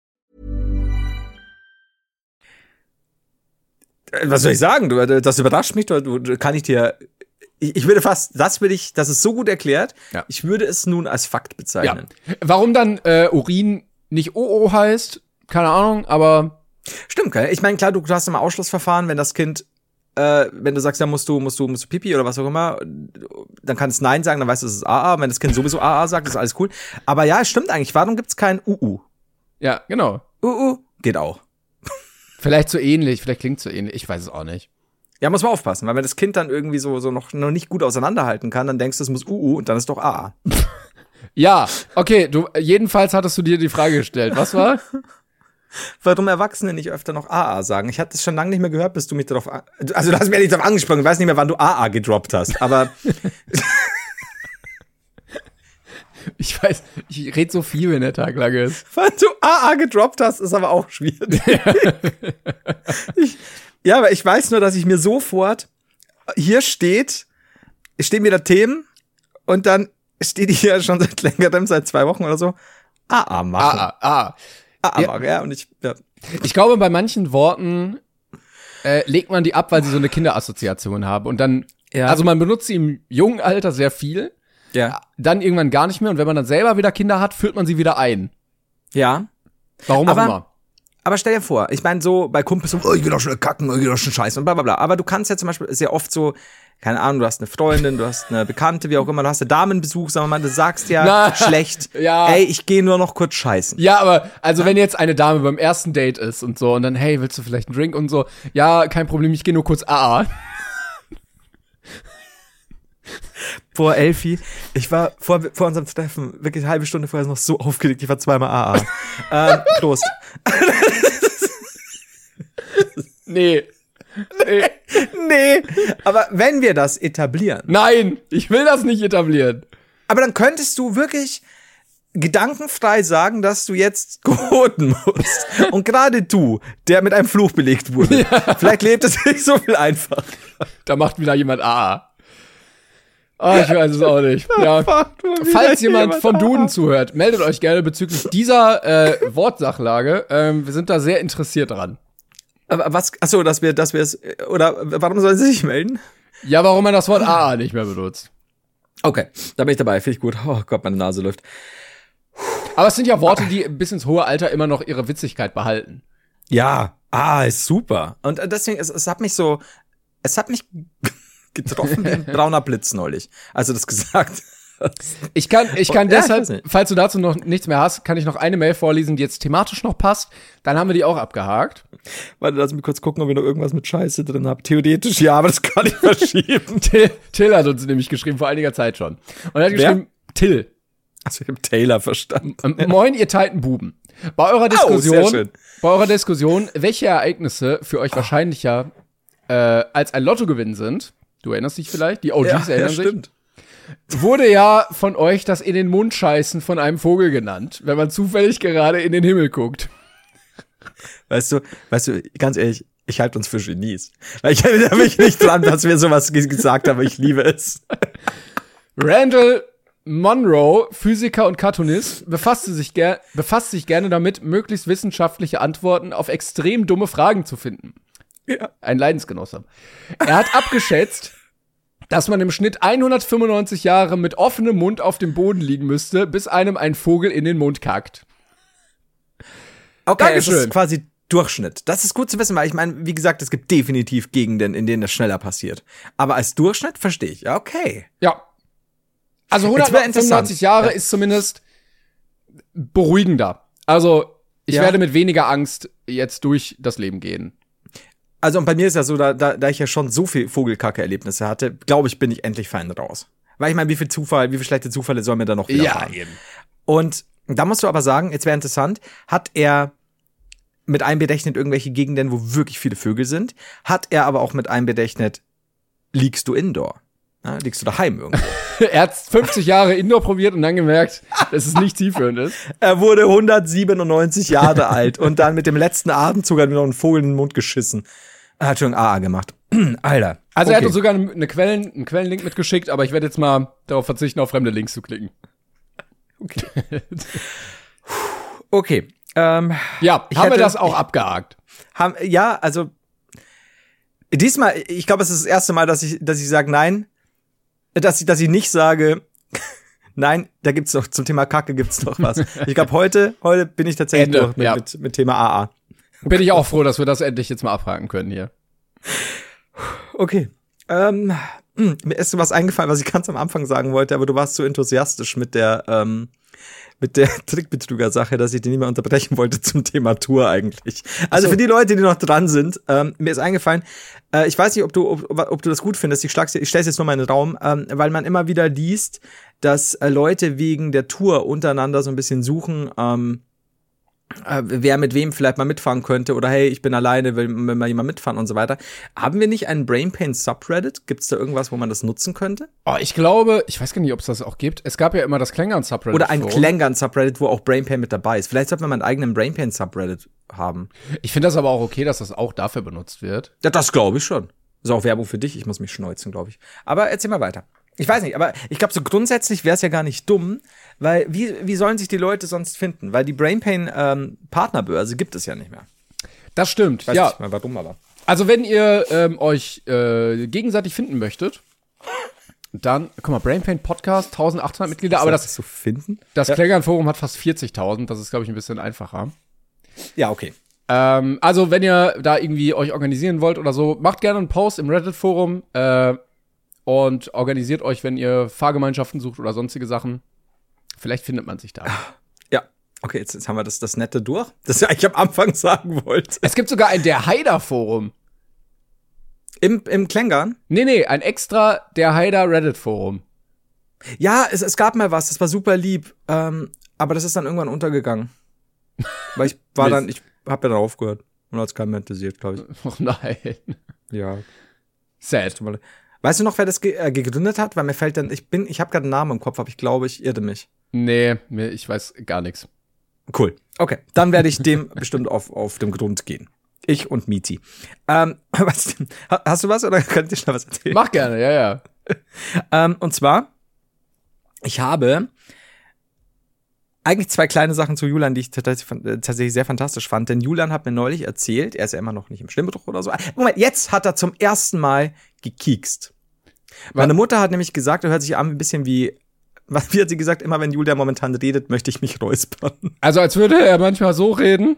was soll ich sagen? Du, äh, das überrascht mich. Du, du, kann ich dir. Ich, ich würde fast, das würde ich, das ist so gut erklärt. Ja. Ich würde es nun als Fakt Ja. bezeichnen. Warum dann äh, Urin nicht OO heißt, keine Ahnung, aber Stimmt, gell? Ich meine, klar, du, du hast immer Ausschlussverfahren, wenn das Kind, äh, wenn du sagst, ja, musst du, musst du, musst du Pipi oder was auch immer, dann kann es Nein sagen, dann weißt du, es ist AA. Wenn das Kind sowieso AA sagt, ist alles cool. Aber ja, es stimmt eigentlich. Warum gibt's kein UU? ja, genau. UU geht auch. Vielleicht so ähnlich, vielleicht klingt so ähnlich, ich weiß es auch nicht. Ja, muss man aufpassen, weil wenn das Kind dann irgendwie so, so noch, noch nicht gut auseinanderhalten kann, dann denkst du, es muss UU und dann ist doch AA. <laughs> Ja, okay, du jedenfalls hattest du dir die Frage gestellt. Was war? <laughs> Warum Erwachsene nicht öfter noch AA sagen? Ich hatte es schon lange nicht mehr gehört, bis du mich darauf, also du hast mir nicht darauf angesprochen, ich weiß nicht mehr, wann du AA gedroppt hast, aber <laughs> Ich weiß, ich rede so viel, wenn der Tag lang ist. <laughs> wann du AA gedroppt hast, ist aber auch schwierig. <laughs> ich, ja, aber ich weiß nur, dass ich mir sofort, hier steht, stehen wieder Themen und dann steht hier schon seit längerem, seit zwei Wochen oder so, AA machen. Ah, ah. AA Ja. machen, ja, und ich, ja. Ich glaube, bei manchen Worten äh, legt man die ab, weil sie so eine Kinderassoziation haben. Und dann, Ja. also man benutzt sie im jungen Alter sehr viel, Ja. dann irgendwann gar nicht mehr. Und wenn man dann selber wieder Kinder hat, führt man sie wieder ein. Ja. Warum auch Aber- immer. Aber stell dir vor, ich meine, so bei Kumpels so, oh, ich geh doch schon kacken, oh, ich geh doch schon scheißen und bla bla bla. Aber du kannst ja zum Beispiel, ist ja oft so, keine Ahnung, du hast eine Freundin, du hast eine Bekannte, wie auch immer, du hast einen Damenbesuch, sagen wir mal, du sagst ja <laughs> Na, schlecht, <laughs> ja. ey, ich gehe nur noch kurz scheißen. Ja, aber also wenn jetzt eine Dame beim ersten Date ist und so und dann, hey, willst du vielleicht einen Drink und so, ja, kein Problem, ich gehe nur kurz AA. Boah, Elfi, ich war vor, vor unserem Treffen, wirklich eine halbe Stunde vorher noch so aufgeregt, ich war zweimal AA. ähm, Prost. Nee. nee. Nee, aber wenn wir das etablieren, Nein, ich will das nicht etablieren. aber dann könntest du wirklich gedankenfrei sagen, dass du jetzt koten musst. Und gerade du, der mit einem Fluch belegt wurde, vielleicht lebt es nicht so viel einfacher. Da macht wieder jemand AA. Oh, ich weiß es auch nicht. <laughs> Ja. Falls jemand vom Duden zuhört, meldet euch gerne bezüglich dieser äh, Wortsachlage. Ähm, wir sind da sehr interessiert dran. Aber was, achso, dass wir, dass wir es, oder warum sollen sie sich melden? Ja, warum man das Wort AA nicht mehr benutzt. Okay, da bin ich dabei, finde ich gut. Oh Gott, meine Nase läuft. Aber es sind ja Worte, die bis ins hohe Alter immer noch ihre Witzigkeit behalten. Ja, ah, ist super. Und äh, deswegen, es, es hat mich so, es hat mich getroffen wie ein <laughs> brauner Blitz neulich, als du das gesagt hast. Ich kann, ich kann Ja, ich deshalb, nicht. falls du dazu noch nichts mehr hast, kann ich noch eine Mail vorlesen, die jetzt thematisch noch passt. Dann haben wir die auch abgehakt. Warte, lass mich kurz gucken, ob ich noch irgendwas mit Scheiße drin habe. Theoretisch ja, aber das kann ich verschieben. <laughs> Till, Till hat uns nämlich geschrieben, vor einiger Zeit schon. Und er hat Wer? geschrieben, Till, Also ich habe Taylor verstanden. ähm, moin, ihr teilten Buben. Bei eurer Diskussion, schön. bei eurer Diskussion, welche Ereignisse für euch wahrscheinlicher äh, als ein Lottogewinn sind, du erinnerst dich vielleicht, die OGs erinnern sich, wurde ja von euch das in den Mund scheißen von einem Vogel genannt, wenn man zufällig gerade in den Himmel guckt. Weißt du, weißt du, ganz ehrlich, Ich halte uns für Genies. Weil ich erinnere mich nicht dran, dass wir sowas gesagt haben, ich liebe es. Randall Monroe, Physiker und Cartoonist, befasste sich, befasst sich gerne damit, möglichst wissenschaftliche Antworten auf extrem dumme Fragen zu finden. Ja. Ein Leidensgenosse. Er hat abgeschätzt, dass man im Schnitt 195 Jahre mit offenem Mund auf dem Boden liegen müsste, bis einem ein Vogel in den Mund kackt. Okay, Dankeschön. das ist quasi Durchschnitt. Das ist gut zu wissen, weil ich meine, wie gesagt, es gibt definitiv Gegenden, in denen das schneller passiert. Aber als Durchschnitt verstehe ich. Ja, okay. Ja. Also 195 Jahre ja. ist zumindest beruhigender. Also ich ja. werde mit weniger Angst jetzt durch das Leben gehen. Also und bei mir ist ja so, da, da, da ich ja schon so viel Vogelkacke-Erlebnisse hatte, glaube ich, bin ich endlich fein raus. Weil ich meine, wie viel Zufall, wie viel schlechte Zufälle soll mir da noch wieder Ja, eben. Und da musst du aber sagen, jetzt wäre interessant, hat er mit einberechnet irgendwelche Gegenden, wo wirklich viele Vögel sind? Hat er aber auch mit einberechnet, liegst du indoor? Ja, liegst du daheim irgendwo? <laughs> er hat 50 Jahre Indoor probiert und dann gemerkt, dass es nicht zielführend ist. <laughs> Er wurde 197 Jahre alt und dann mit dem letzten Atemzug hat mir noch einen Vogel in den Mund geschissen. <clears throat> Er hat schon AA gemacht. Alter. Also okay. er hat uns sogar eine Quellen, einen Quellenlink mitgeschickt, aber ich werde jetzt mal darauf verzichten, auf fremde Links zu klicken. Okay. okay. Ähm, ja, haben hätte, wir das auch abgehakt? Haben, ja, also diesmal, ich glaube, es ist das erste Mal, dass ich, dass ich sage nein, dass ich, dass ich nicht sage, <laughs> nein, da gibt's doch zum Thema Kacke gibt's noch was. <laughs> Ich glaube, heute, heute bin ich tatsächlich Ende, durch mit, ja. mit, mit Thema AA. Bin ich auch froh, dass wir das endlich jetzt mal abhaken können hier. Okay. Ähm, hm, mir ist was eingefallen, was ich ganz am Anfang sagen wollte, aber du warst so enthusiastisch mit der ähm, mit der <laughs> Trickbetrüger-Sache, dass ich den nicht mehr unterbrechen wollte zum Thema Tour eigentlich. Also so. für die Leute, die noch dran sind, ähm, mir ist eingefallen, äh, ich weiß nicht, ob du, ob, ob du das gut findest, ich, ich stelle es jetzt nur mal in den Raum, ähm, weil man immer wieder liest, dass äh, Leute wegen der Tour untereinander so ein bisschen suchen, ähm, äh, wer mit wem vielleicht mal mitfahren könnte oder hey, ich bin alleine, will, will mal jemand mitfahren und so weiter. Haben wir nicht einen Brain Pain Subreddit? Gibt es da irgendwas, wo man das nutzen könnte? Oh, ich glaube, ich weiß gar nicht, ob es das auch gibt. Es gab ja immer das Klängern Subreddit. Oder ein Klängern Subreddit, wo auch Brain Pain mit dabei ist. Vielleicht sollte man mal einen eigenen Brain Pain Subreddit haben. Ich finde das aber auch okay, dass das auch dafür benutzt wird. Ja, das glaube ich schon. Ist auch Werbung für dich. Ich muss mich schneuzen, glaube ich. Aber erzähl mal weiter. Ich weiß nicht, aber ich glaube, so grundsätzlich wäre es ja gar nicht dumm, weil wie, wie sollen sich die Leute sonst finden? Weil die Brainpain ähm, Partnerbörse gibt es ja nicht mehr. Das stimmt, weiß ja. Nicht mehr, warum aber. Also wenn ihr ähm, euch äh, gegenseitig finden möchtet, dann, guck mal, Brainpain Podcast, 1800 Mitglieder, aber das, zu finden? das ja. Klängern-Forum hat fast 40.000, das ist, glaube ich, ein bisschen einfacher. Ja, okay. Ähm, also, wenn ihr da irgendwie euch organisieren wollt oder so, macht gerne einen Post im Reddit-Forum äh, und organisiert euch, wenn ihr Fahrgemeinschaften sucht oder sonstige Sachen. Vielleicht findet man sich da. Ja, okay, jetzt, jetzt haben wir das, das Nette durch, <laughs> das ich am Anfang sagen wollte. Es gibt sogar ein Der Haider-Forum. Im, im Klängern? Nee, nee, ein extra Der Haider Reddit-Forum. Ja, es, es gab mal was, das war super lieb, ähm, aber das ist dann irgendwann untergegangen. <laughs> Weil ich war dann, ich hab ja darauf gehört und hat's keinen mehr interessiert, glaube ich. <laughs> Oh nein. Ja. Sad. Weißt du noch, wer das ge äh, gegründet hat? Weil mir fällt dann, ich bin, ich habe gerade einen Namen im Kopf, aber ich glaube, ich irrte mich. Nee, ich weiß gar nichts. Cool. Okay, dann werde ich dem <laughs> bestimmt auf, auf dem Grund gehen. Ich und Miti. Ähm, <laughs> was, hast du was oder <laughs> könnt ihr schnell was erzählen? Mach gerne, ja, ja. ähm, und zwar, ich habe eigentlich zwei kleine Sachen zu Julian, die ich tatsächlich sehr fantastisch fand. Denn Julian hat mir neulich erzählt, er ist ja immer noch nicht im Stimmbruch oder so. Moment, jetzt hat er zum ersten Mal gekiekst. Meine Mutter hat nämlich gesagt, er hört sich an ein bisschen wie wie hat sie gesagt, immer wenn Julia momentan redet, möchte ich mich räuspern. Also als würde er manchmal so reden?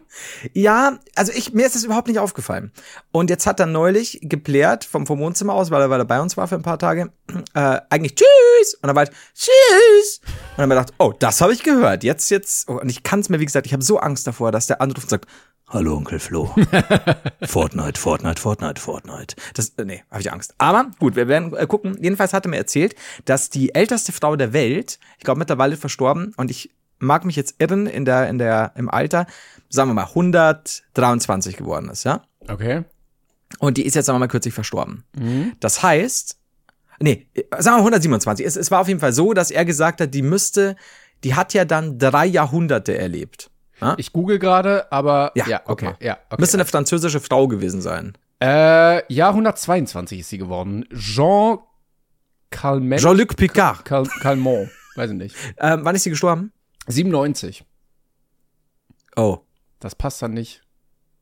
Ja, also ich, mir ist das überhaupt nicht aufgefallen. Und jetzt hat er neulich geplärt vom, vom Wohnzimmer aus, weil er, weil er bei uns war für ein paar Tage, äh, eigentlich Tschüss! Und dann war halt Tschüss! Und dann haben wir gedacht, oh, das habe ich gehört. Jetzt, jetzt, oh, und ich kann es mir, wie gesagt, ich habe so Angst davor, dass der anruft und sagt, Hallo Onkel Flo. <laughs> Fortnite, Fortnite, Fortnite, Fortnite. Das, äh, nee, habe ich Angst. Aber gut, wir werden äh, gucken. Jedenfalls hat er mir erzählt, dass die älteste Frau der Welt, ich glaube mittlerweile verstorben, und ich mag mich jetzt irren in der, in der, im Alter, sagen wir mal 123 geworden ist, ja? Okay. Und die ist jetzt, sagen wir mal, kürzlich verstorben. Mhm. Das heißt, nee, sagen wir 127. Es, es war auf jeden Fall so, dass er gesagt hat, die müsste, die hat ja dann drei Jahrhunderte erlebt. Ja? Ich google gerade, aber Ja, ja, okay, ja, okay. Müsste eine französische Frau gewesen sein. Äh, ja, 122 ist sie geworden. Jean Calment. Jean-Luc Picard. Cal Calment, weiß ich nicht. <laughs> Ähm, wann ist sie gestorben? 97. Oh. Das passt dann nicht.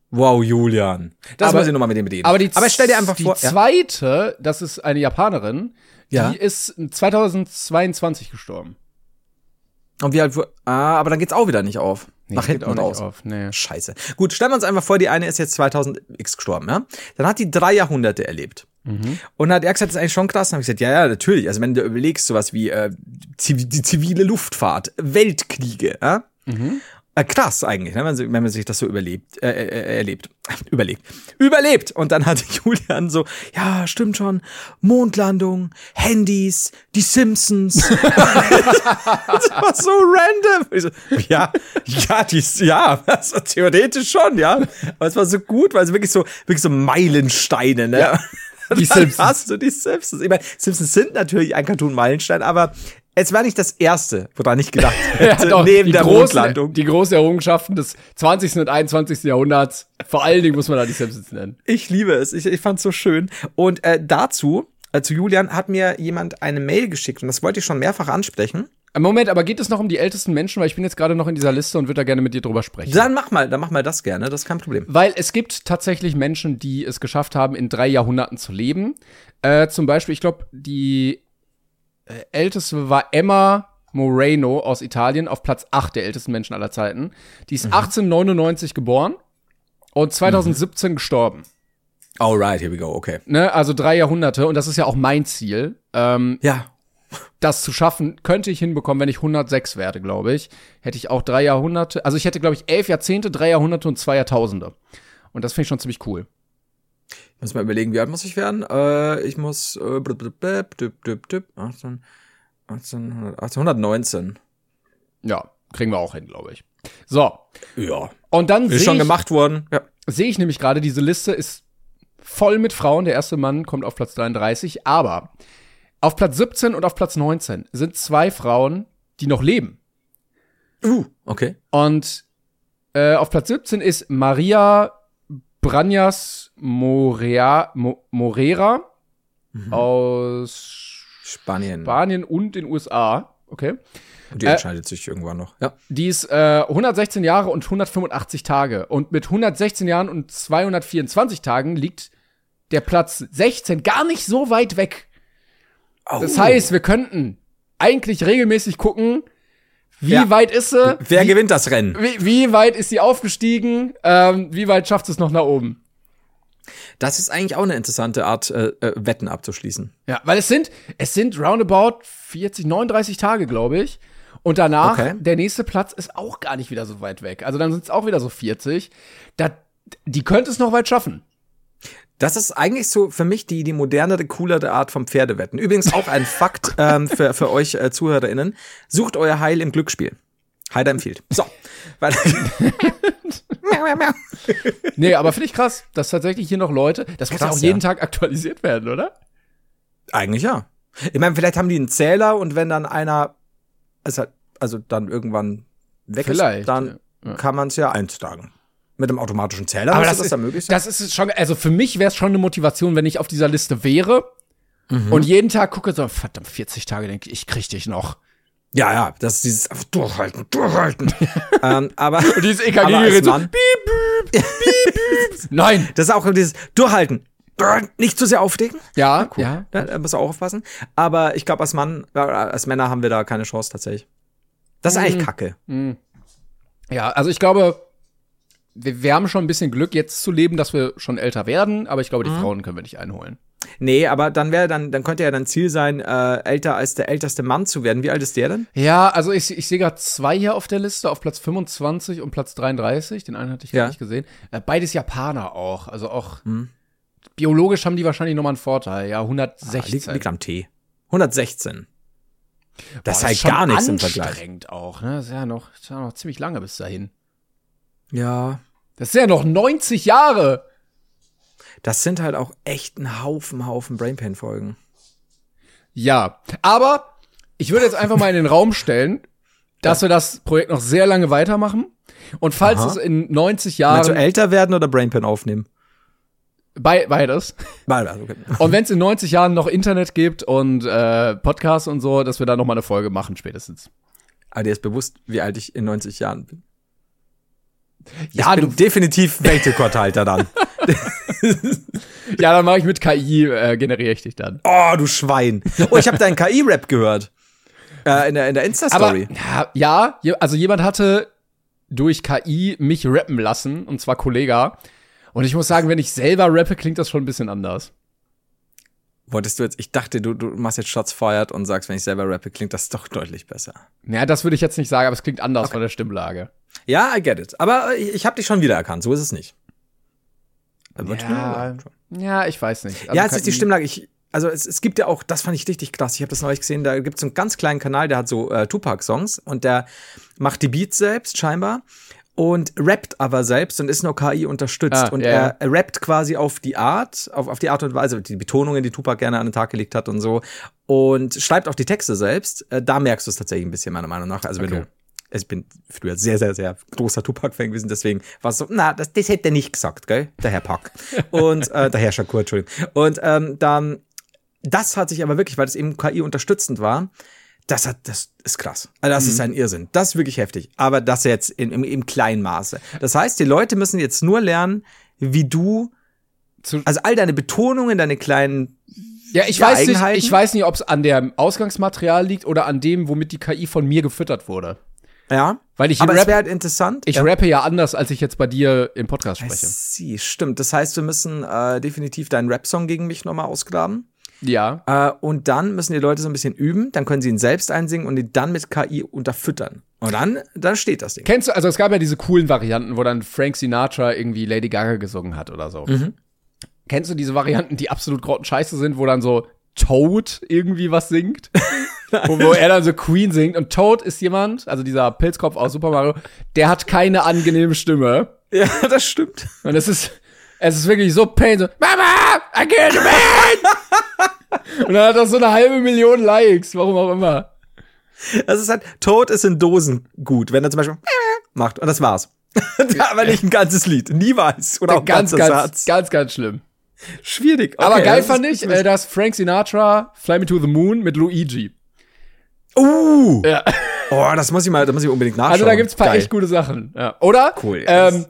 Wow, Julian. Das Aber- muss ich nochmal mit dem reden. Aber, die aber stell dir einfach die vor. Ja. zweite, das ist eine Japanerin, Ja. die ist 2022 gestorben. Und wie alt wu- Ah, aber dann geht's auch wieder nicht auf. Nee, Nach hinten raus. auf. Nee. Scheiße. Gut, stellen wir uns einfach vor, die eine ist jetzt 2000x gestorben, ja? Dann hat die drei Jahrhunderte erlebt. Mhm. Und hat er gesagt, das ist eigentlich schon krass. Dann habe ich gesagt, ja, ja, natürlich. Also wenn du überlegst, sowas wie äh, die zivile Luftfahrt, Weltkriege, ja? Mhm. Äh, krass eigentlich, ne? wenn, man sich das so überlebt, äh, äh, erlebt, <laughs> überlegt, überlebt. Und dann hatte <laughs> Julian so, ja, stimmt schon, Mondlandung, Handys, die Simpsons. <laughs> das war so random. Ich so, ja, ja, die, ja, also theoretisch schon, ja. Aber es war so gut, weil es wirklich so, wirklich so Meilensteine, ne? Die Dann Simpsons. Hast du die Simpsons? Ich meine, Simpsons sind natürlich ein Cartoon-Meilenstein, aber es war nicht das erste, woran ich gedacht <laughs> Ja, hätte, doch, neben die der großen, Mondlandung. Die großen Errungenschaften des 20. und 21. Jahrhunderts. Vor allen Dingen muss man da die Simpsons nennen. Ich liebe es. Ich, ich fand's so schön. Und äh, dazu, äh, zu Julian, hat mir jemand eine Mail geschickt und das wollte ich schon mehrfach ansprechen. Äh, Moment, aber geht es noch um die ältesten Menschen? Weil ich bin jetzt gerade noch in dieser Liste und würde da gerne mit dir drüber sprechen. Dann mach mal, dann mach mal das gerne, das ist kein Problem. Weil es gibt tatsächlich Menschen, die es geschafft haben, in drei Jahrhunderten zu leben. Äh, zum Beispiel, ich glaube, die älteste war Emma Moreno aus Italien auf Platz 8 der ältesten Menschen aller Zeiten. Die ist 1899 geboren und 2017 gestorben. Alright, here we go, okay. Ne? Also drei Jahrhunderte und das ist ja auch mein Ziel. Ähm, Ja. das zu schaffen, könnte ich hinbekommen, wenn ich 106 werde, glaube ich. Hätte ich auch drei Jahrhunderte, also ich hätte, glaube ich, elf Jahrzehnte, drei Jahrhunderte und zwei Jahrtausende. Und das finde ich schon ziemlich cool. Muss mal überlegen, wie alt muss ich werden? Äh, ich muss äh, blub, blub, blub, düb, düb, 18, 1800, 1819. Ja, kriegen wir auch hin, glaube ich. So. Ja. Und dann Ist schon ich, gemacht worden. Ja. sehe ich nämlich gerade, diese Liste ist voll mit Frauen. Der erste Mann kommt auf Platz 33, aber auf Platz 17 und auf Platz 19 sind zwei Frauen, die noch leben. Uh, okay. Und äh, auf Platz 17 ist Maria Branjas Morea, Mo, Morera aus Spanien. Spanien und den USA. Okay. Die Äh, entscheidet sich irgendwann noch. Ja. Die ist äh, 116 Jahre und 185 Tage. Und mit 116 Jahren und 224 Tagen liegt der Platz 16 gar nicht so weit weg. Das Oh. heißt, wir könnten eigentlich regelmäßig gucken, wie Ja. weit ist sie, Wer gewinnt das Rennen? wie, wie weit ist sie aufgestiegen, ähm, wie weit schafft es noch nach oben. Das ist eigentlich auch eine interessante Art, äh, äh, Wetten abzuschließen. Ja, weil es sind, es sind roundabout 40, 39 Tage, glaube ich. Und danach, Okay. der nächste Platz ist auch gar nicht wieder so weit weg. Also dann sind es auch wieder so 40. Da, die könnte es noch weit schaffen. Das ist eigentlich so für mich die, die modernere, coolere Art vom Pferdewetten. Übrigens auch ein <laughs> Fakt ähm, für, für euch äh, ZuhörerInnen. Sucht euer Heil im Glücksspiel. Heider empfiehlt. So. <laughs> Nee, aber finde ich krass, dass tatsächlich hier noch Leute, das muss ja Krass, auch jeden ja. Tag aktualisiert werden, oder? Eigentlich ja. Ich meine, vielleicht haben die einen Zähler und wenn dann einer halt, also dann irgendwann weg Vielleicht, ist, dann ja. kann man es ja eintragen. Mit dem automatischen Zähler Aber das, das ist, möglich sein. das ist schon, also für mich wäre es schon eine Motivation, wenn ich auf dieser Liste wäre Mhm. und jeden Tag gucke, so, verdammt, 40 Tage, denke ich, ich krieg dich noch. ja, ja, das ist dieses durchhalten, durchhalten. <laughs> ähm, aber Und dieses aber als EKG-Gerät so, Mann- piep, piep, piep. <laughs> Nein. Das ist auch dieses Durchhalten. Nicht zu sehr aufdecken. Ja, ja. Da, muss auch aufpassen. Aber ich glaube, als Mann, äh, als Männer haben wir da keine Chance tatsächlich. Das ist Mhm. eigentlich kacke. Ja, also ich glaube, wir, wir haben schon ein bisschen Glück, jetzt zu leben, dass wir schon älter werden, aber ich glaube, die Mhm. Frauen können wir nicht einholen. Nee, aber dann wäre dann, dann könnte ja dein Ziel sein, äh, älter als der älteste Mann zu werden. Wie alt ist der denn? Ja, also ich, ich sehe gerade zwei hier auf der Liste, auf Platz 25 und Platz 33. Den einen hatte ich Ja. gar nicht gesehen. Äh, beides Japaner auch. Also auch biologisch haben die wahrscheinlich nochmal einen Vorteil. Ja, 116. Ah, liegt, liegt am T. 116. Das Boah, ist halt gar nichts im Vergleich. anstrengend auch, ne? Das ist ja noch, das ist ja noch ziemlich lange bis dahin. Ja. Das sind ja noch 90 Jahre. Das sind halt auch echt ein Haufen, Haufen Brainpain-Folgen. Ja, aber ich würde jetzt einfach mal in den Raum stellen, dass wir das Projekt noch sehr lange weitermachen. Und falls Aha. es in 90 Jahren. Meinst du älter werden oder Brainpan aufnehmen? Be beides. Beides, okay. Und wenn es in 90 Jahren noch Internet gibt und äh, Podcasts und so, dass wir da noch mal eine Folge machen spätestens. Aber dir ist bewusst, wie alt ich in 90 Jahren bin. Ja, du definitiv Weltrekordhalter dann. <laughs> ja, dann mache ich mit KI, äh, generiere ich dich dann. Oh, du Schwein. Oh, ich habe deinen KI-Rap gehört. Äh, in der, in der Insta-Story. Ja, ja, also jemand hatte durch KI mich rappen lassen, und zwar Kollega. Und ich muss sagen, wenn ich selber rappe, klingt das schon ein bisschen anders. Wolltest du jetzt, ich dachte, du, du machst jetzt Shots feiert und sagst, wenn ich selber rappe, klingt das doch deutlich besser. Ja, das würde ich jetzt nicht sagen, aber es klingt anders okay. von der Stimmlage. Ja, I get it. Aber ich, ich habe dich schon wiedererkannt, so ist es nicht. Ja, ja, ich weiß nicht. Also ja, es ist die Stimmlage. Ich, also es, es gibt ja auch, das fand ich richtig krass. Ich habe das neulich gesehen. Da gibt es einen ganz kleinen Kanal, der hat so äh, Tupac-Songs und der macht die Beats selbst scheinbar und rappt aber selbst und ist nur KI unterstützt. Ah, und yeah. er, er rappt quasi auf die Art, auf, auf die Art und Weise, die Betonungen, die Tupac gerne an den Tag gelegt hat und so. Und schreibt auch die Texte selbst. Äh, da merkst du es tatsächlich ein bisschen, meiner Meinung nach. Also okay. wenn du ich bin früher sehr, sehr, sehr großer Tupac-Fan gewesen, deswegen war es so, na, das, das hätte er nicht gesagt, gell? Der Herr Pack. Und äh, der Herr Shakur, Entschuldigung. Und ähm, dann, das hat sich aber wirklich, weil es eben KI unterstützend war, das hat, das ist krass. Also das mhm. ist ein Irrsinn. Das ist wirklich heftig. Aber das jetzt in, im, im kleinen Maße. Das heißt, die Leute müssen jetzt nur lernen, wie du, also all deine Betonungen, deine kleinen ja, ich weiß nicht, ich weiß nicht, ob es an dem Ausgangsmaterial liegt oder an dem, womit die KI von mir gefüttert wurde. Ja. Weil ich aber rap, es wäre halt interessant. Ich ja. rappe ja anders, als ich jetzt bei dir im Podcast spreche. Sie, stimmt. Das heißt, wir müssen äh, definitiv deinen Rap-Song gegen mich nochmal ausgraben. Ja. Äh, und dann müssen die Leute so ein bisschen üben, dann können sie ihn selbst einsingen und ihn dann mit KI unterfüttern. Und dann, dann steht das Ding. Kennst du, also es gab ja diese coolen Varianten, wo dann Frank Sinatra irgendwie Lady Gaga gesungen hat oder so. Mhm. Kennst du diese Varianten, die absolut grottenscheiße sind, wo dann so Toad irgendwie was singt? <laughs> wo, wo er dann so Queen singt. Und Toad ist jemand, also dieser Pilzkopf aus Super Mario, der hat keine angenehme Stimme. Ja, das stimmt. Und es ist, es ist wirklich so pain, so, Mama, I can't man! Und dann hat er so eine halbe Million Likes, warum auch immer. Das ist halt, Toad ist in Dosen gut, wenn er zum Beispiel <laughs> macht. Und das war's. <laughs> Aber nicht ein ganzes Lied. Niemals. Oder auch ganz, ganz, ganz, ganz, ganz schlimm. Schwierig. Okay, Aber geil fand ich, äh, dass Frank Sinatra Fly Me to the Moon mit Luigi. Uh! Ja. Oh, das muss ich mal, da muss ich unbedingt nachschauen. Also da gibt's paar Geil. echt gute Sachen. Ja. Oder? Cool. Ähm,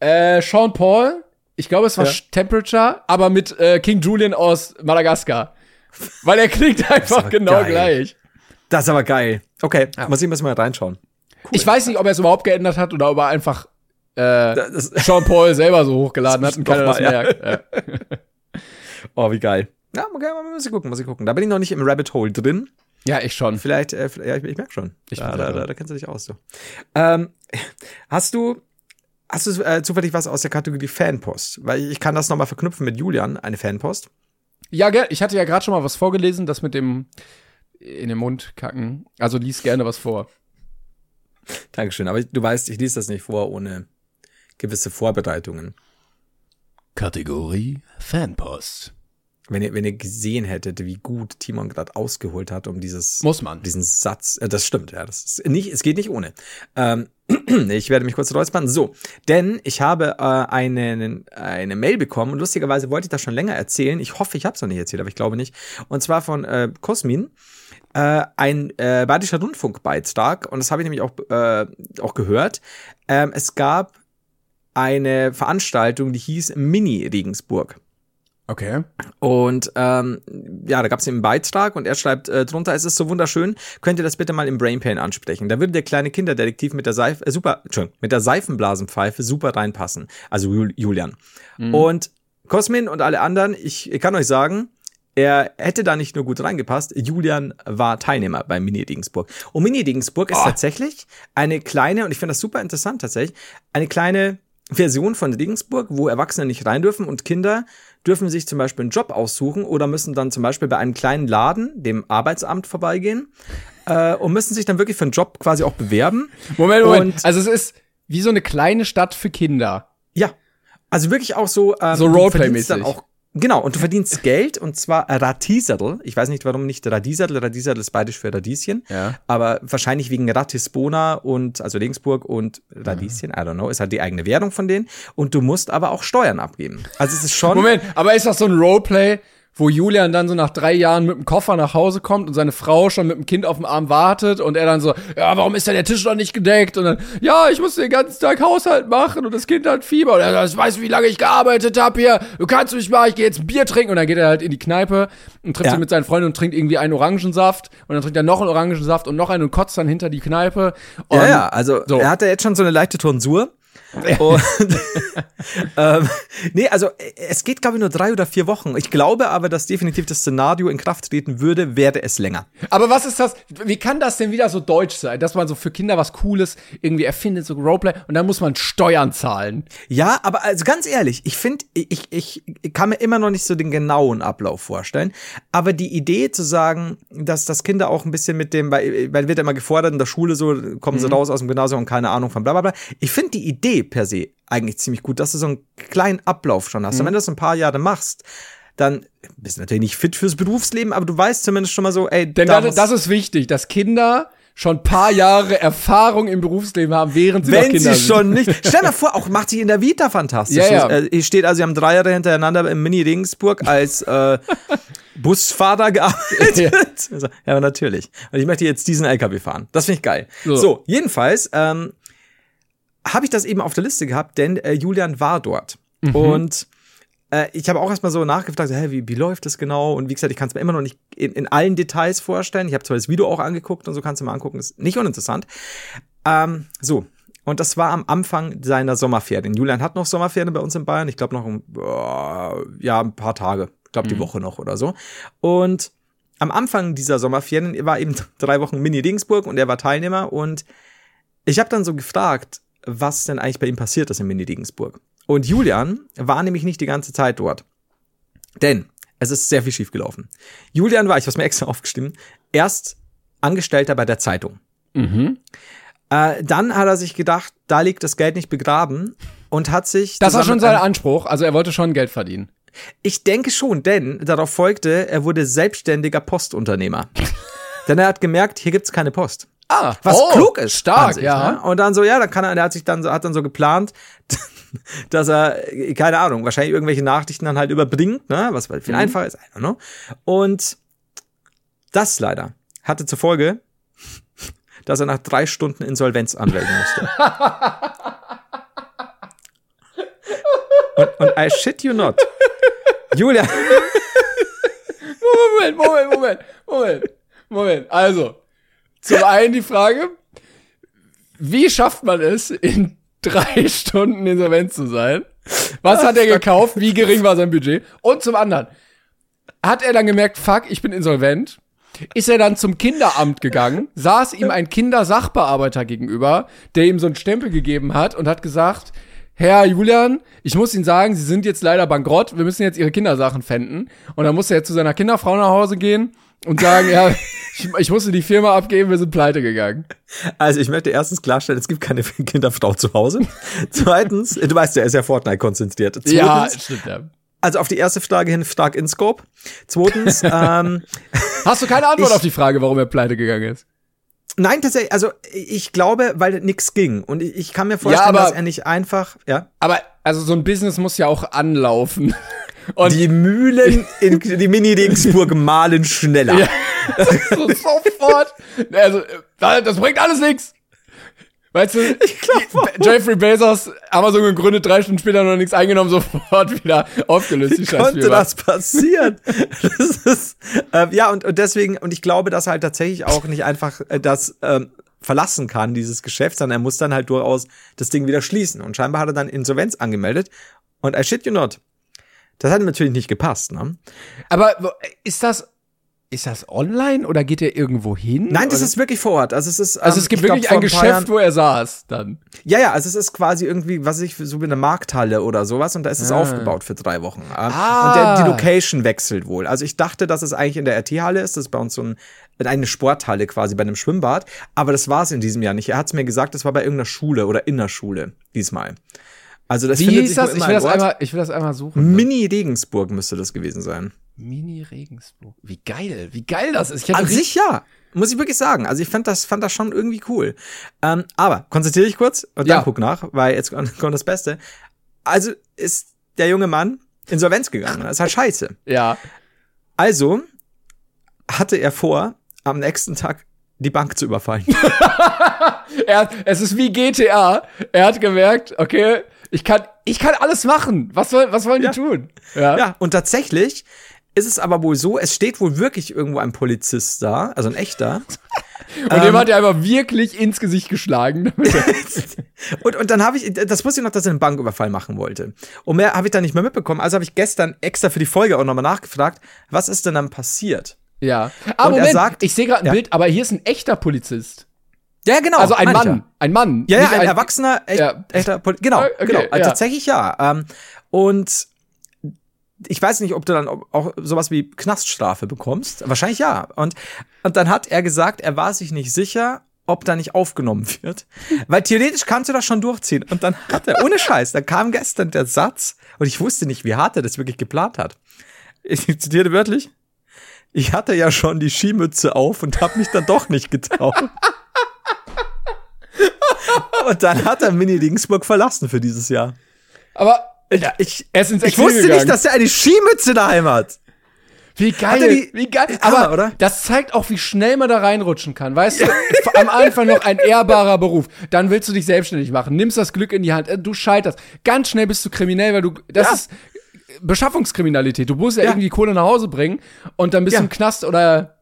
äh, Sean Paul, ich glaube, es war ja. Temperature, aber mit äh, King Julian aus Madagaskar. Weil er klingt einfach genau geil. gleich. Das ist aber geil. Okay, ja. muss ich mal reinschauen. Cool. Ich weiß nicht, ob er es überhaupt geändert hat oder ob er einfach äh, Sean Paul selber so hochgeladen hat und keiner das merkt. Ja. <laughs> oh, wie geil. Ja, okay, muss ich gucken, muss ich gucken. Da bin ich noch nicht im Rabbit Hole drin. Ja, ich schon. Vielleicht, äh, ja, ich, ich merke schon. Ich da, da, da, da, kennst du dich aus, du. Ähm, hast du, hast du äh, zufällig was aus der Kategorie Fanpost? Weil ich kann das nochmal verknüpfen mit Julian, eine Fanpost. Ja, ich hatte ja gerade schon mal was vorgelesen, das mit dem in den Mund kacken. Also lies gerne was vor. Dankeschön, aber du weißt, ich lese das nicht vor ohne gewisse Vorbereitungen. Kategorie Fanpost wenn ihr, wenn ihr gesehen hättet, wie gut Timon gerade ausgeholt hat, um dieses muss man diesen Satz, äh, das stimmt, ja, das ist nicht, es geht nicht ohne. Ähm, <clears throat> ich werde mich kurz räuspern. So, denn ich habe äh, eine, eine Mail bekommen und lustigerweise wollte ich das schon länger erzählen. Ich hoffe, ich habe es noch nicht erzählt, aber ich glaube nicht. Und zwar von äh, Cosmin, äh, ein äh, Badischer Rundfunkbeitrag und das habe ich nämlich auch äh, auch gehört. Ähm, es gab eine Veranstaltung, die hieß Mini Regensburg. Okay. Und ähm, ja, da gab es einen Beitrag und er schreibt äh, drunter, es ist so wunderschön, könnt ihr das bitte mal im Brainpain ansprechen. Da würde der kleine Kinderdetektiv mit der Seife, äh, super, Entschuldigung, mit der Seifenblasenpfeife super reinpassen. Also Julian. Mhm. Und Cosmin und alle anderen, ich, ich kann euch sagen, er hätte da nicht nur gut reingepasst, Julian war Teilnehmer bei Mini Regensburg. Und Mini Regensburg ist oh. tatsächlich eine kleine, und ich finde das super interessant tatsächlich, eine kleine Version von Regensburg, wo Erwachsene nicht rein dürfen und Kinder dürfen sich zum Beispiel einen Job aussuchen oder müssen dann zum Beispiel bei einem kleinen Laden, dem Arbeitsamt, vorbeigehen äh, und müssen sich dann wirklich für einen Job quasi auch bewerben. Moment, Moment. Und also es ist wie so eine kleine Stadt für Kinder. Ja. Also wirklich auch so ähm, so Roleplay-mäßig. Genau, und du verdienst Geld und zwar Ratisadl. Ich weiß nicht, warum nicht Radisadl. Radisadl ist beidisch für Radieschen. Ja. Aber wahrscheinlich wegen Ratisbona und, also Regensburg und Radieschen, I don't know, ist halt die eigene Währung von denen. Und du musst aber auch Steuern abgeben. Also es ist schon. Moment, aber ist das so ein Roleplay, wo Julian dann so nach drei Jahren mit dem Koffer nach Hause kommt und seine Frau schon mit dem Kind auf dem Arm wartet und er dann so, ja, warum ist denn der Tisch noch nicht gedeckt? Und dann, ja, ich muss den ganzen Tag Haushalt machen und das Kind hat Fieber. Und er sagt, weißt du, wie lange ich gearbeitet habe hier? Du kannst mich mal, ich gehe jetzt ein Bier trinken. Und dann geht er halt in die Kneipe und trifft Ja. sich mit seinen Freunden und trinkt irgendwie einen Orangensaft. Und dann trinkt er noch einen Orangensaft und noch einen und kotzt dann hinter die Kneipe. Und Ja, ja, also so. er hat ja jetzt schon so eine leichte Tonsur. Und, <laughs> ähm, nee, also äh, es geht, glaube ich, nur drei oder vier Wochen. Ich glaube aber, dass definitiv das Szenario in Kraft treten würde, wäre es länger. Aber was ist das? Wie kann das denn wieder so deutsch sein, dass man so für Kinder was Cooles irgendwie erfindet, so Roleplay, und dann muss man Steuern zahlen? Ja, aber also ganz ehrlich, ich finde, ich, ich, ich kann mir immer noch nicht so den genauen Ablauf vorstellen. Aber die Idee zu sagen, dass das Kinder auch ein bisschen mit dem, weil, weil wird ja immer gefordert in der Schule so, kommen sie raus aus dem Gymnasium und keine Ahnung von bla bla bla. Ich finde die Idee per se eigentlich ziemlich gut, dass du so einen kleinen Ablauf schon hast. Und wenn du das ein paar Jahre machst, dann bist du natürlich nicht fit fürs Berufsleben, aber du weißt zumindest schon mal so, ey, Denn da das, das ist wichtig, dass Kinder schon ein paar Jahre Erfahrung im Berufsleben haben, während sie noch wenn Kinder sie sind. schon nicht. <laughs> Stell dir vor, auch macht sich in der Vita fantastisch. Ja, ja. Äh, Hier steht also, sie haben drei Jahre hintereinander im Mini Regensburg als äh, <laughs> Busfahrer gearbeitet. Ja. <laughs> Also, ja, natürlich. Und ich möchte jetzt diesen LKW fahren. Das finde ich geil. So. So, jedenfalls ähm, habe ich das eben auf der Liste gehabt, denn äh, Julian war dort. Mhm. Und äh, ich habe auch erstmal so nachgefragt, hä, wie, wie läuft das genau? Und wie gesagt, ich kann es mir immer noch nicht in, in allen Details vorstellen. Ich habe zwar das Video auch angeguckt und so kannst du mal angucken, ist nicht uninteressant. Ähm, so. Und das war am Anfang seiner Sommerferien. Julian hat noch Sommerferien bei uns in Bayern. Ich glaube noch ein, äh, ja, ein paar Tage. Ich glaube die Woche noch oder so. Und am Anfang dieser Sommerferien war eben <laughs> drei Wochen Mini Regensburg und er war Teilnehmer. Und ich habe dann so gefragt, was denn eigentlich bei ihm passiert ist in Mini Regensburg. Und Julian war nämlich nicht die ganze Zeit dort. Denn es ist sehr viel schiefgelaufen. Julian war, ich habe mir extra aufgeschrieben, erst Angestellter bei der Zeitung. Mhm. Äh, dann hat er sich gedacht, da liegt das Geld nicht begraben und hat sich. Das war schon sein Anspruch, also er wollte schon Geld verdienen. Ich denke schon, denn darauf folgte, er wurde selbstständiger Postunternehmer. <laughs> denn er hat gemerkt, hier gibt's keine Post. Ah, Was oh, klug ist. Stark, sich, ja. Ne? Und dann so, ja, dann kann er, der hat sich dann so, hat dann so geplant, <laughs> dass er, äh, keine Ahnung, wahrscheinlich irgendwelche Nachrichten dann halt überbringt, ne, was halt Mhm. viel einfacher ist, I don't know. Und das leider hatte zur Folge, <laughs> dass er nach drei Stunden Insolvenz anmelden musste. <laughs> und, und I shit you not. Julia, Moment, Moment, Moment, Moment, Moment. Also, zum einen die Frage, wie schafft man es, in drei <laughs> Stunden insolvent zu sein? Was hat er gekauft? Wie gering war sein Budget? Und zum anderen, hat er dann gemerkt, fuck, ich bin insolvent? Ist er dann zum Kinderamt gegangen, saß ihm ein Kindersachbearbeiter gegenüber, der ihm so einen Stempel gegeben hat und hat gesagt, Herr Julian, ich muss Ihnen sagen, Sie sind jetzt leider bankrott, wir müssen jetzt Ihre Kindersachen pfänden. Und dann musste er zu seiner Kinderfrau nach Hause gehen und sagen, ja, <laughs> ich, ich musste die Firma abgeben, wir sind pleite gegangen. Also ich möchte erstens klarstellen, es gibt keine <laughs> Kinderfrau zu Hause. Zweitens, du weißt ja, er ist ja Fortnite konzentriert. Zweitens, Ja, stimmt, ja. also auf die erste Frage hin stark in Scope. Zweitens, <laughs> ähm, Hast du keine Antwort Ich- auf die Frage, warum er pleite gegangen ist? nein, tatsächlich, also ich glaube, weil nix ging. Und ich ich kann mir vorstellen, aber- dass er nicht einfach, ja. Aber, also so ein Business muss ja auch anlaufen. <laughs> Und Die Mühlen in <laughs> die Mini-Regensburg malen schneller. Ja. <laughs> so sofort. Also, äh, das bringt alles nichts. Weißt du, Jeffrey Bezos, Amazon gegründet, drei Stunden später noch nichts eingenommen, sofort wieder aufgelöst. Die konnte das passieren? das ist, äh, ja, und, und deswegen, und ich glaube, dass halt tatsächlich auch nicht einfach äh, das ähm, verlassen kann, dieses Geschäft, sondern er muss dann halt durchaus das Ding wieder schließen. Und scheinbar hat er dann Insolvenz angemeldet. Und I shit you not. Das hat ihm natürlich nicht gepasst, ne? Aber ist das, ist das online oder geht er irgendwo hin? Nein, das oder? ist wirklich vor Ort. Also es ist, also ähm, es gibt ich glaub, wirklich vor ein Geschäft, Jahren- wo er saß dann. Ja, ja, also es ist quasi irgendwie, was ich, so wie eine Markthalle oder sowas und da ist es aufgebaut für drei Wochen. Ähm, Ah. Und der, die Location wechselt wohl. Also ich dachte, dass es eigentlich in der RT-Halle ist, das ist bei uns so ein, eine Sporthalle quasi bei einem Schwimmbad, aber das war es in diesem Jahr nicht. Er hat es mir gesagt, das war bei irgendeiner Schule oder in der Schule diesmal. Also das Wie findet hieß sich das? Ich will das einmal, ich will das einmal suchen. Mini Regensburg müsste das gewesen sein. Mini Regensburg. Wie geil, wie geil das ist. An sich ja, muss ich wirklich sagen. Also ich fand das, fand das schon irgendwie cool. Ähm, aber konzentriere dich kurz und dann Ja. guck nach, weil jetzt kommt <laughs> kommt das Beste. Also ist der junge Mann Insolvenz gegangen. Das ist halt <laughs> scheiße. Ja. Also hatte er vor, am nächsten Tag die Bank zu überfallen. <laughs> Er hat, es ist wie GTA. Er hat gemerkt, okay, ich kann, ich kann alles machen. Was soll, was wollen Ja. die tun? Ja. ja, und tatsächlich ist es aber wohl so, es steht wohl wirklich irgendwo ein Polizist da, also ein echter. <laughs> Und dem hat er einfach wirklich ins Gesicht geschlagen. <laughs> Und, und dann habe ich, das wusste ich noch, dass er einen Banküberfall machen wollte. Und mehr habe ich dann nicht mehr mitbekommen. Also habe ich gestern extra für die Folge auch nochmal nachgefragt, was ist denn dann passiert? Ja. Ah, Und Moment, sagt- ich sehe gerade ein Ja. Bild, aber hier ist ein echter Polizist. Ja, genau. Also ein Mann. Ein Mann. Ja, ja, Nicht ein, erwachsener, echt, Ja. echter Poli Genau, Okay, genau. Also ja. Tatsächlich ja. Ähm, und ich weiß nicht, ob du dann auch sowas wie Knaststrafe bekommst. Wahrscheinlich ja. Und, und dann hat er gesagt, er war sich nicht sicher, ob da nicht aufgenommen wird. Weil theoretisch kannst du das schon durchziehen. Und dann hat er, ohne Scheiß, da kam gestern der Satz, und ich wusste nicht, wie hart er das wirklich geplant hat. Ich zitiere wörtlich. Ich hatte ja schon die Skimütze auf und habe mich dann doch nicht getraut. Und dann hat er Mini Regensburg verlassen für dieses Jahr. Aber Ja, ich, er ist ins ich wusste gegangen. nicht, dass er eine Skimütze daheim hat. Wie geil, die- wie geil. Aber oder? das zeigt auch, wie schnell man da reinrutschen kann. Weißt du, am Anfang noch ein ehrbarer Beruf. Dann willst du dich selbstständig machen, nimmst das Glück in die Hand, äh, du scheiterst. Ganz schnell bist du kriminell, weil du, das Ja. ist Beschaffungskriminalität. Du musst ja, Ja. irgendwie Kohle nach Hause bringen und dann bist Ja. du im Knast oder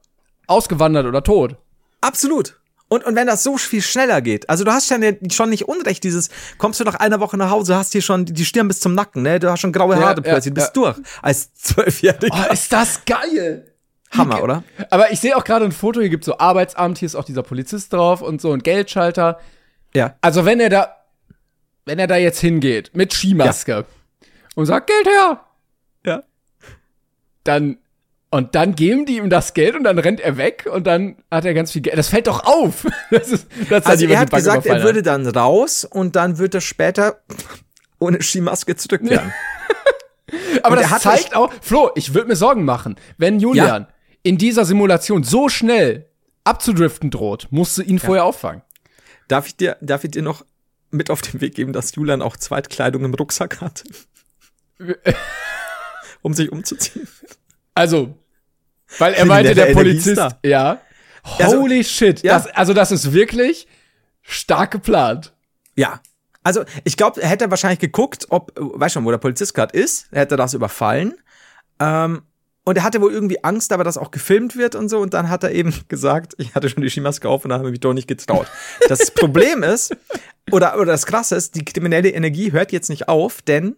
ausgewandert oder tot. Absolut. Und, und wenn das so viel schneller geht, also du hast schon, schon nicht unrecht, dieses, kommst du nach einer Woche nach Hause, hast hier schon die- Stirn bis zum Nacken, ne? Du hast schon graue Ja, Haare ja, plötzlich, bist ja. durch. Als Zwölfjähriger. Oh, ist das geil! Hammer, oder? Aber ich sehe auch gerade ein Foto, hier gibt's so Arbeitsamt, hier ist auch dieser Polizist drauf und so ein Geldschalter. Ja. Also wenn er da, wenn er da jetzt hingeht mit Skimaske und sagt Geld her, Ja. dann und dann geben die ihm das Geld und dann rennt er weg und dann hat er ganz viel Geld. Das fällt doch auf. <laughs> Das ist, das Also er hat gesagt, er würde dann raus und dann wird er später <laughs> ohne Skimaske zurückkehren. <laughs> Aber und das zeigt auch, Flo, ich würde mir Sorgen machen, wenn Julian in dieser Simulation so schnell abzudriften droht, musst du ihn vorher auffangen. Darf ich dir, darf ich dir noch mit auf den Weg geben, dass Julian auch Zweitkleidung im Rucksack hat? <laughs> um sich umzuziehen. Also, weil er meinte, der nette Polizist, Energiestar. ja. Also, Holy shit. ja. Das, also, das ist wirklich stark geplant. Ja. Also, ich glaube, er hätte wahrscheinlich geguckt, ob, weißt schon, wo der Polizist gerade ist, er hätte das überfallen. Ähm, und er hatte wohl irgendwie Angst, aber dass auch gefilmt wird und so. Und dann hat er eben <laughs> gesagt, ich hatte schon die Skimaske auf und dann habe ich mich doch nicht getraut. Das Problem ist, oder, oder das Krasse ist, die kriminelle Energie hört jetzt nicht auf, denn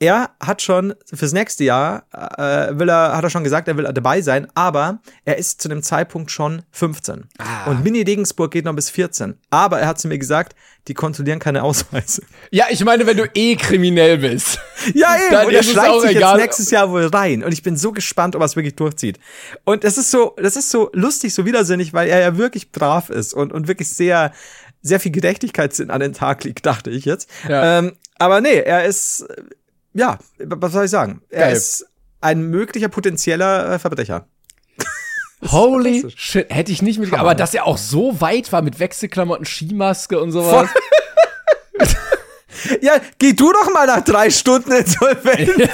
er hat schon fürs nächste Jahr, äh, will er, hat er schon gesagt, er will dabei sein, aber er ist zu dem Zeitpunkt schon 15. Und Mini Regensburg geht noch bis 14. Aber er hat zu mir gesagt, die kontrollieren keine Ausweise. Ja, ich meine, wenn du eh kriminell bist. <laughs> Ja, eben. Dann und er schleicht sich egal. jetzt nächstes Jahr wohl rein. Und ich bin so gespannt, ob er es wirklich durchzieht. Und das ist so, das ist so lustig, so widersinnig, weil er ja wirklich brav ist und, und wirklich sehr, sehr viel Gerechtigkeitssinn an den Tag liegt, dachte ich jetzt. Ja. Ähm, aber nee, er ist, ja, was soll ich sagen? Er Geil. ist ein möglicher potenzieller äh, Verbrecher. <laughs> Holy shit, hätte ich nicht mit. Hammer, Aber dass er auch so weit war mit Wechselklamotten, Skimaske und sowas. <laughs> Ja, geh du doch mal nach drei Stunden Insolvenz. <laughs>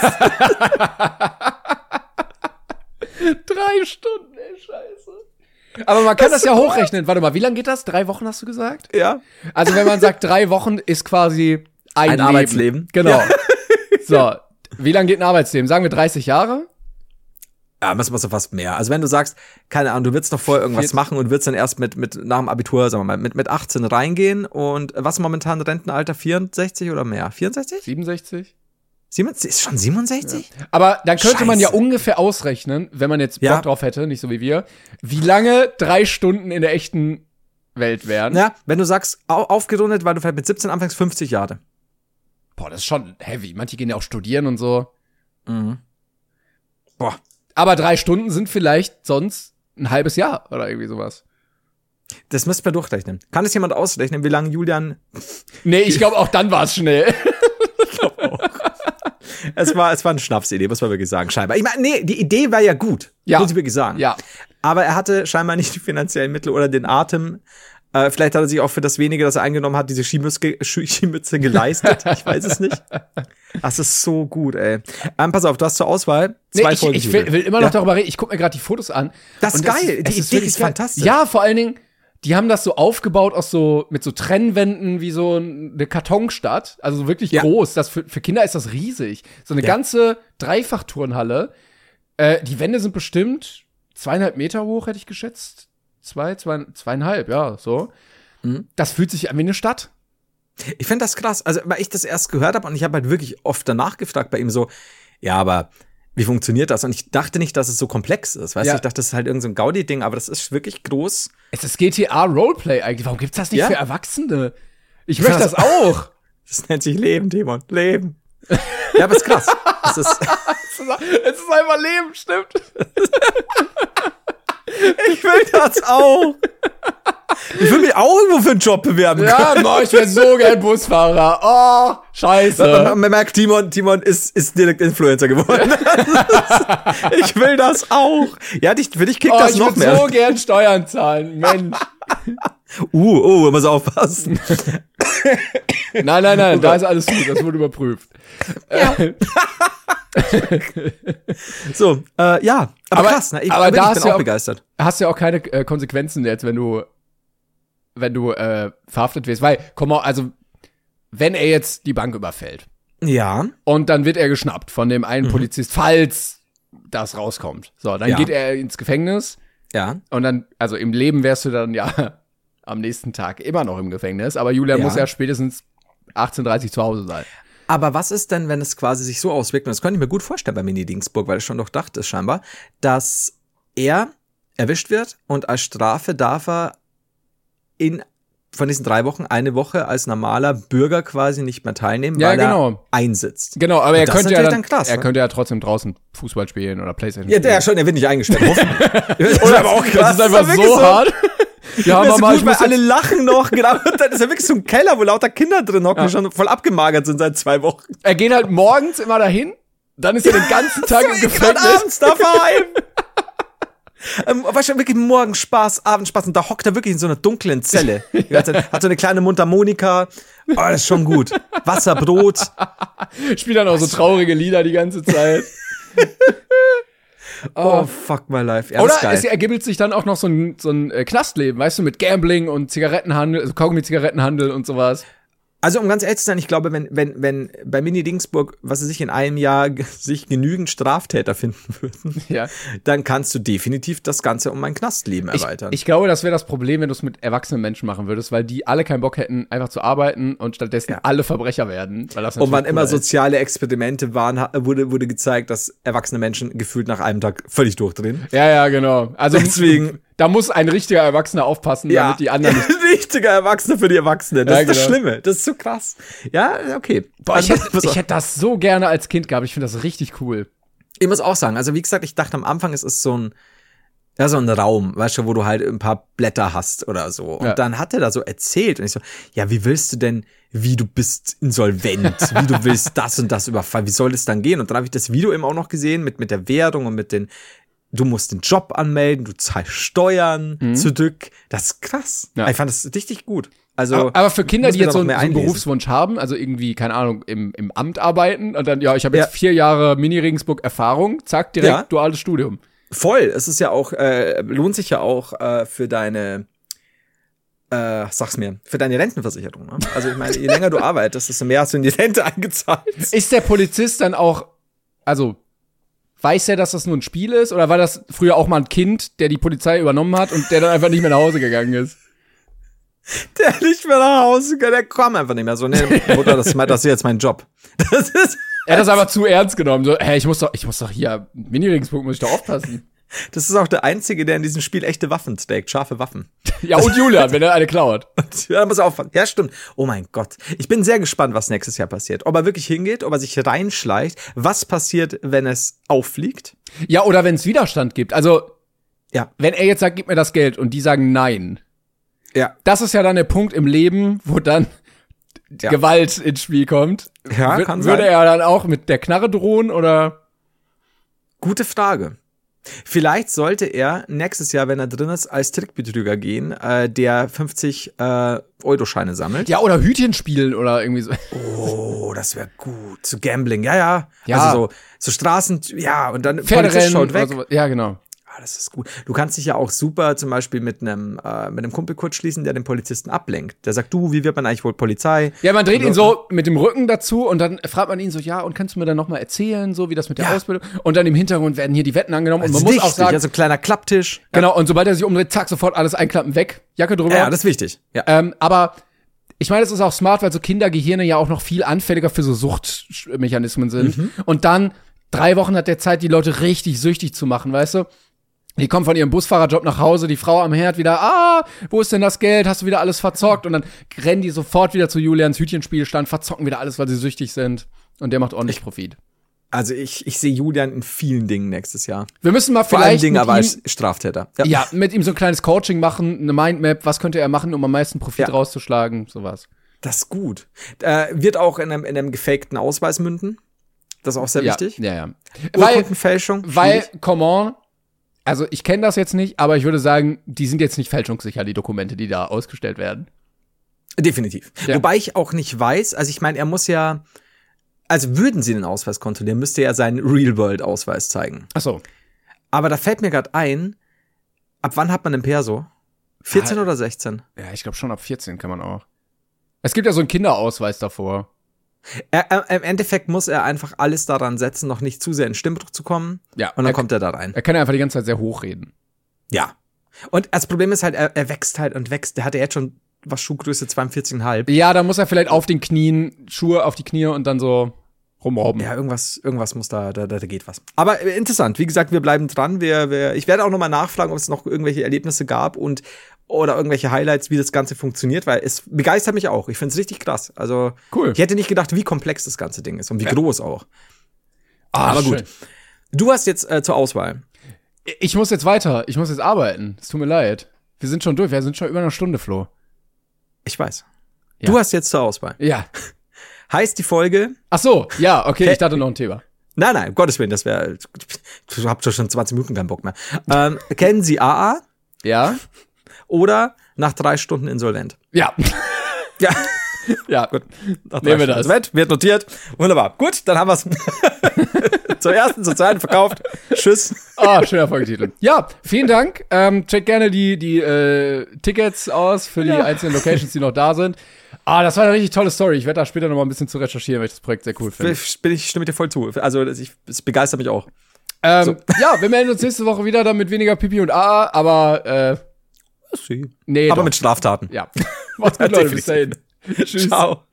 Drei Stunden, ey, scheiße. Aber man kann das, ja hochrechnen. Warte mal, wie lange geht das? Drei Wochen hast du gesagt? Ja. Also wenn man sagt, drei Wochen ist quasi ein, Ein Leben. Arbeitsleben. Genau. Ja. So, wie lange geht ein Arbeitsleben? Sagen wir 30 Jahre? Ja, das machst du fast mehr. Also wenn du sagst, keine Ahnung, du willst noch vorher irgendwas 40. machen und willst dann erst mit, mit nach dem Abitur, sagen wir mal, mit, mit 18 reingehen und was momentan Rentenalter 64 oder mehr? 64? 67? 67? Ist schon 67? Aber dann könnte man ja Scheiße. ungefähr ausrechnen, wenn man jetzt Bock Ja. drauf hätte, nicht so wie wir, wie lange drei Stunden in der echten Welt wären. Ja, wenn du sagst, au aufgerundet, weil du vielleicht mit 17 anfängst, 50 Jahre. Boah, das ist schon heavy. Manche gehen ja auch studieren und so. Boah. Aber drei Stunden sind vielleicht sonst ein halbes Jahr oder irgendwie sowas. Das müsst ihr durchrechnen. Kann es jemand ausrechnen, wie lange Julian, Nee, ich glaube auch dann war es schnell. <laughs> ich es war, es war eine Schnapsidee, muss man wirklich sagen, scheinbar. Ich meine, nee, die Idee war ja gut, Ja. muss ich wirklich sagen. Ja. Aber er hatte scheinbar nicht die finanziellen Mittel oder den Atem. Äh, vielleicht hat er sich auch für das wenige, das er eingenommen hat, diese Skimütze, Ski- <laughs> Skimütze geleistet. ich weiß es nicht. Das ist so gut, ey. Ähm, pass auf, du hast zur Auswahl zwei Nee, ich, Folgen. ich will, will immer noch Ja. darüber reden. Ich gucke mir gerade die Fotos an. Das ist geil. Die es Idee wirklich ist geil. fantastisch. Ja, vor allen Dingen, die haben das so aufgebaut aus so, mit so Trennwänden wie so eine Kartonstadt. Also so wirklich Ja. groß. Das für, für Kinder ist das riesig. So eine Ja. ganze Dreifachturnhalle. Äh, die Wände sind bestimmt zweieinhalb Meter hoch, hätte ich geschätzt. Zwei, zwei, zweieinhalb, ja, so. Mhm. Das fühlt sich an wie eine Stadt. Ich finde das krass. Also, weil ich das erst gehört habe und ich habe halt wirklich oft danach gefragt bei ihm so, ja, aber wie funktioniert das? Und ich dachte nicht, dass es so komplex ist. Weißt Ja. du, ich dachte, das ist halt irgendein so ein Gaudi-Ding, aber das ist wirklich groß. Es ist GTA Roleplay eigentlich. Warum gibt's das nicht Ja. für Erwachsene? Ich möchte das- das <laughs> auch. Das nennt sich Leben, Timon. Leben. ja, aber ist krass. Das ist, <laughs> es ist einfach Leben, stimmt. <laughs> ich will das auch. Ich will mich auch irgendwo für einen Job bewerben Ja, Mann, ich wäre so gern Busfahrer. Oh, scheiße. Man, merkt, Timon, Timon ist, ist direkt Influencer geworden. <laughs> ich will das auch. Ja, dich, für dich kickt Oh, das ich noch würde mehr. so gern Steuern zahlen. Mensch. <laughs> Uh, oh, muss aufpassen. <laughs> Nein, nein, nein, da ist alles gut. Das wurde überprüft. Äh, <laughs> So, äh, ja, aber, Aber- krass, ne? Ich, aber aber da ich hast bin du ja auch auch- begeistert. hast ja auch keine äh, Konsequenzen jetzt, wenn du, wenn du äh, verhaftet wirst. Weil, komm mal, also, wenn er jetzt die Bank überfällt Ja, und dann wird er geschnappt von dem einen Polizist, falls das rauskommt. So, dann Mhm. Ja. geht er ins Gefängnis ja. und dann, also im Leben wärst du dann ja am nächsten Tag immer noch im Gefängnis, aber Julia Ja. muss ja spätestens 18.30 zu Hause sein. Aber was ist denn, wenn es quasi sich so auswirkt, und das könnte ich mir gut vorstellen bei Mini Dingsburg, weil ich schon doch dachte, scheinbar, dass er erwischt wird und als Strafe darf er in von diesen drei Wochen eine Woche als normaler Bürger quasi nicht mehr teilnehmen, Ja, weil genau. er einsitzt. Genau, aber er das könnte ist ja dann, dann krass, er ne? könnte ja trotzdem draußen Fußball spielen oder Playstation Ja, spielen. der schon, er wird nicht eingesperrt. hoffentlich. <laughs> Oder aber auch Das ist einfach wirklich so hart. Ja, Ja, so Mama, gut, ich weil alle lachen noch, genau. <laughs> Und dann ist er wirklich so ein Keller, wo lauter Kinder drin hocken, die schon voll abgemagert sind seit zwei Wochen. er geht halt morgens immer dahin, dann ist er den ganzen <laughs> Tag im So, Gefängnis. abends darf er heim. ähm, weißt du, wirklich morgen Spaß, Abend Spaß. Und da hockt er wirklich in so einer dunklen Zelle. <laughs> Hat so eine kleine Mundharmonika. Oh, das ist schon gut. Wasser, Brot. Spielt dann auch so traurige Lieder die ganze Zeit. Oh, fuck my life. Ja, Oder es ergibt sich dann auch noch so ein, so ein äh, Knastleben, weißt du, mit Gambling und Zigarettenhandel, also Kaugummi-Zigarettenhandel und sowas. Also um ganz ehrlich zu sein, ich glaube, wenn, wenn, wenn bei Mini Dingsburg, was sie sich in einem Jahr <laughs> sich genügend Straftäter finden würden, Ja. dann kannst du definitiv das Ganze um ein Knastleben Ich, erweitern. ich glaube, das wäre das Problem, wenn du es mit erwachsenen Menschen machen würdest, weil die alle keinen Bock hätten, einfach zu arbeiten und stattdessen Ja. alle Verbrecher werden. Und wann immer ist. soziale Experimente waren, wurde, wurde gezeigt, dass erwachsene Menschen gefühlt nach einem Tag völlig durchdrehen. Ja, ja, genau. Also Deswegen- <laughs> da muss ein richtiger Erwachsener aufpassen, damit die anderen nicht. <laughs> richtiger Erwachsener für die Erwachsenen. Das Ja, ist das genau. Schlimme. Das ist so krass. Ja, okay. Boah, ich, Also, hätte, ich hätte das so gerne als Kind gehabt. Ich finde das richtig cool. ich muss auch sagen, also wie gesagt, ich dachte am Anfang, es ist so ein, ja, so ein Raum, weißt du, wo du halt ein paar Blätter hast oder so. Und Ja. dann hat er da so erzählt und ich so, ja, wie willst du denn, wie du bist insolvent, wie du willst <laughs> das und das überfallen, wie soll das dann gehen? Und dann habe ich das Video eben auch noch gesehen mit, mit der Währung und mit den, du musst den Job anmelden, du zahlst Steuern zurück. Das ist krass. Mhm. Ja. Ich fand das richtig gut. Also, Aber, für Kinder, die jetzt so, einen- so einen. Berufswunsch haben, also irgendwie, keine Ahnung, im, im Amt arbeiten und dann, ja, ich habe jetzt Ja. vier Jahre Mini-Regensburg Erfahrung, zack, direkt Ja. duales Studium. Voll. Es ist ja auch, äh, lohnt sich ja auch äh, für deine, äh, sag's mir, für deine Rentenversicherung. Ne? Also ich meine, je länger du <laughs> arbeitest, desto mehr hast du in die Rente <laughs> eingezahlt. Ist der Polizist dann auch, also, weiß er, dass das nur ein Spiel ist? Oder war das früher auch mal ein Kind, der die Polizei übernommen hat und der dann einfach nicht mehr nach Hause gegangen ist? <laughs> Der nicht mehr nach Hause kann, der kam einfach nicht mehr so. Nee, Mutter, das, das ist jetzt mein Job. <laughs> Das ist, Er hat das einfach zu ernst genommen. So, hey, ich muss doch, ich muss doch hier, Mini-Regensburg muss ich doch aufpassen. Das ist auch der Einzige, der in diesem Spiel echte Waffen trägt, scharfe Waffen. <laughs> Ja, und Julian, wenn er eine klaut. <laughs> Ja, da muss er aufpassen. Ja, stimmt. Oh mein Gott. Ich bin sehr gespannt, was nächstes Jahr passiert. Ob er wirklich hingeht, ob er sich reinschleicht. Was passiert, wenn es auffliegt? Ja, oder wenn es Widerstand gibt. Also, Ja. wenn er jetzt sagt, gib mir das Geld und die sagen nein. Ja. Das ist ja dann der Punkt im Leben, wo dann ja. Gewalt ins Spiel kommt. Ja, kann sein. Würde er dann auch mit der Knarre drohen oder? Gute Frage. Vielleicht sollte er nächstes Jahr, wenn er drin ist, als Trickbetrüger gehen, äh, der 50 äh, Euro-Scheine sammelt. Ja, oder Hütchen spielen oder irgendwie so. Oh, das wäre gut. Zu Gambling, ja, ja. Ja. Also so, so Straßen, ja, und dann Polizist schaut weg. So. Ja, genau. Ah, das ist gut. Du kannst dich ja auch super zum Beispiel mit einem, äh, mit einem Kumpel kurz schließen, der den Polizisten ablenkt. Der sagt, du, wie wird man eigentlich wohl Polizei? Ja, man dreht ihn so mit dem Rücken dazu und dann fragt man ihn so, ja, und kannst du mir dann nochmal erzählen, so wie das mit der ja. Ausbildung? Und dann im Hintergrund werden hier die Wetten angenommen also und man muss auch sagen. Also kleiner Klapptisch. Genau, und sobald er sich umdreht, zack, sofort alles einklappen, weg, Jacke drüber. Ja, das ist wichtig. Ja. Ähm, aber ich meine, es ist auch smart, weil so Kindergehirne ja auch noch viel anfälliger für so Suchtmechanismen sind. Mhm. Und dann drei Wochen hat der Zeit, die Leute richtig süchtig zu machen, weißt du? Die kommen von ihrem Busfahrerjob nach Hause, die Frau am Herd wieder, ah, wo ist denn das Geld? Hast du wieder alles verzockt? Und dann rennen die sofort wieder zu Julians Hütchenspielstand, verzocken wieder alles, weil sie süchtig sind. Und der macht ordentlich Profit. Also ich, ich sehe Julian in vielen Dingen nächstes Jahr. Wir müssen mal Vor vielleicht. Vor Dingen aber als Straftäter. Ja. ja. mit ihm so ein kleines Coaching machen, eine Mindmap, was könnte er machen, um am meisten Profit ja. rauszuschlagen, sowas. Das ist gut. Äh, wird auch in einem, in einem gefakten Ausweis münden. Das ist auch sehr ja, wichtig. Ja, ja. Urkundenfälschung. Weil, weil come on, also ich kenne das jetzt nicht, aber ich würde sagen, die sind jetzt nicht fälschungssicher, die Dokumente, die da ausgestellt werden. Definitiv. Ja. Wobei ich auch nicht weiß, also ich meine, er muss ja, also würden sie den Ausweis kontrollieren, müsste er seinen Real-World-Ausweis zeigen. Ach so. Aber da fällt mir gerade ein, ab wann hat man einen Perso? 14 ah, oder 16? Ja, ich glaube schon ab 14 kann man auch. Es gibt ja so einen Kinderausweis davor. Er, er, Im Endeffekt muss er einfach alles daran setzen, noch nicht zu sehr in Stimmbruch zu kommen. Ja. Und dann er, kommt er da rein. Er kann ja einfach die ganze Zeit sehr hoch reden. Ja. Und das Problem ist halt, er, er wächst halt und wächst. Der hatte jetzt schon was Schuhgröße 42,5. Ja, da muss er vielleicht auf den Knien, Schuhe auf die Knie und dann so rumrobben. Ja, irgendwas, irgendwas muss da, da, da geht was. Aber äh, interessant. Wie gesagt, wir bleiben dran. Wir, wir, ich werde auch nochmal nachfragen, ob es noch irgendwelche Erlebnisse gab und oder irgendwelche Highlights, wie das Ganze funktioniert, weil es begeistert mich auch. Ich finde es richtig krass. Also cool. Ich hätte nicht gedacht, wie komplex das ganze Ding ist und wie ja. groß auch. Ah, Aber gut. Schön. Du hast jetzt äh, zur Auswahl. Ich muss jetzt weiter. Ich muss jetzt arbeiten. Es tut mir leid. Wir sind schon durch. Wir sind schon über eine Stunde, Flo. Ich weiß. Ja. Du hast jetzt zur Auswahl. Ja. <laughs> heißt die Folge. Ach so, ja, okay, ich dachte noch ein Thema. Nein, nein, um Gottes Willen, das wäre. Du habt schon 20 Minuten keinen Bock mehr. Ähm, kennen Sie AA? Ja oder nach drei Stunden insolvent. Ja. <laughs> Ja. Ja, gut. Nehmen wir das. Insolvent, wird notiert. Wunderbar. Gut, dann haben wir es <laughs> zur ersten, zur zweiten verkauft. Tschüss. Ah, schöner Folgetitel. Ja, vielen Dank. Ähm, check gerne die, die äh, Tickets aus für die ja. einzelnen Locations, die noch da sind. Ah, das war eine richtig tolle Story. Ich werde da später noch mal ein bisschen zu recherchieren, weil ich das Projekt sehr cool finde. Bin ich stimme dir voll zu. Also, es begeistert mich auch. Ähm, so. Ja, wir melden uns nächste Woche wieder dann mit weniger Pipi und A, aber äh, Nee, aber doch. mit Straftaten. Ja. <laughs> Macht's gut, Leute. Bis <laughs> dahin. Tschüss. Ciao.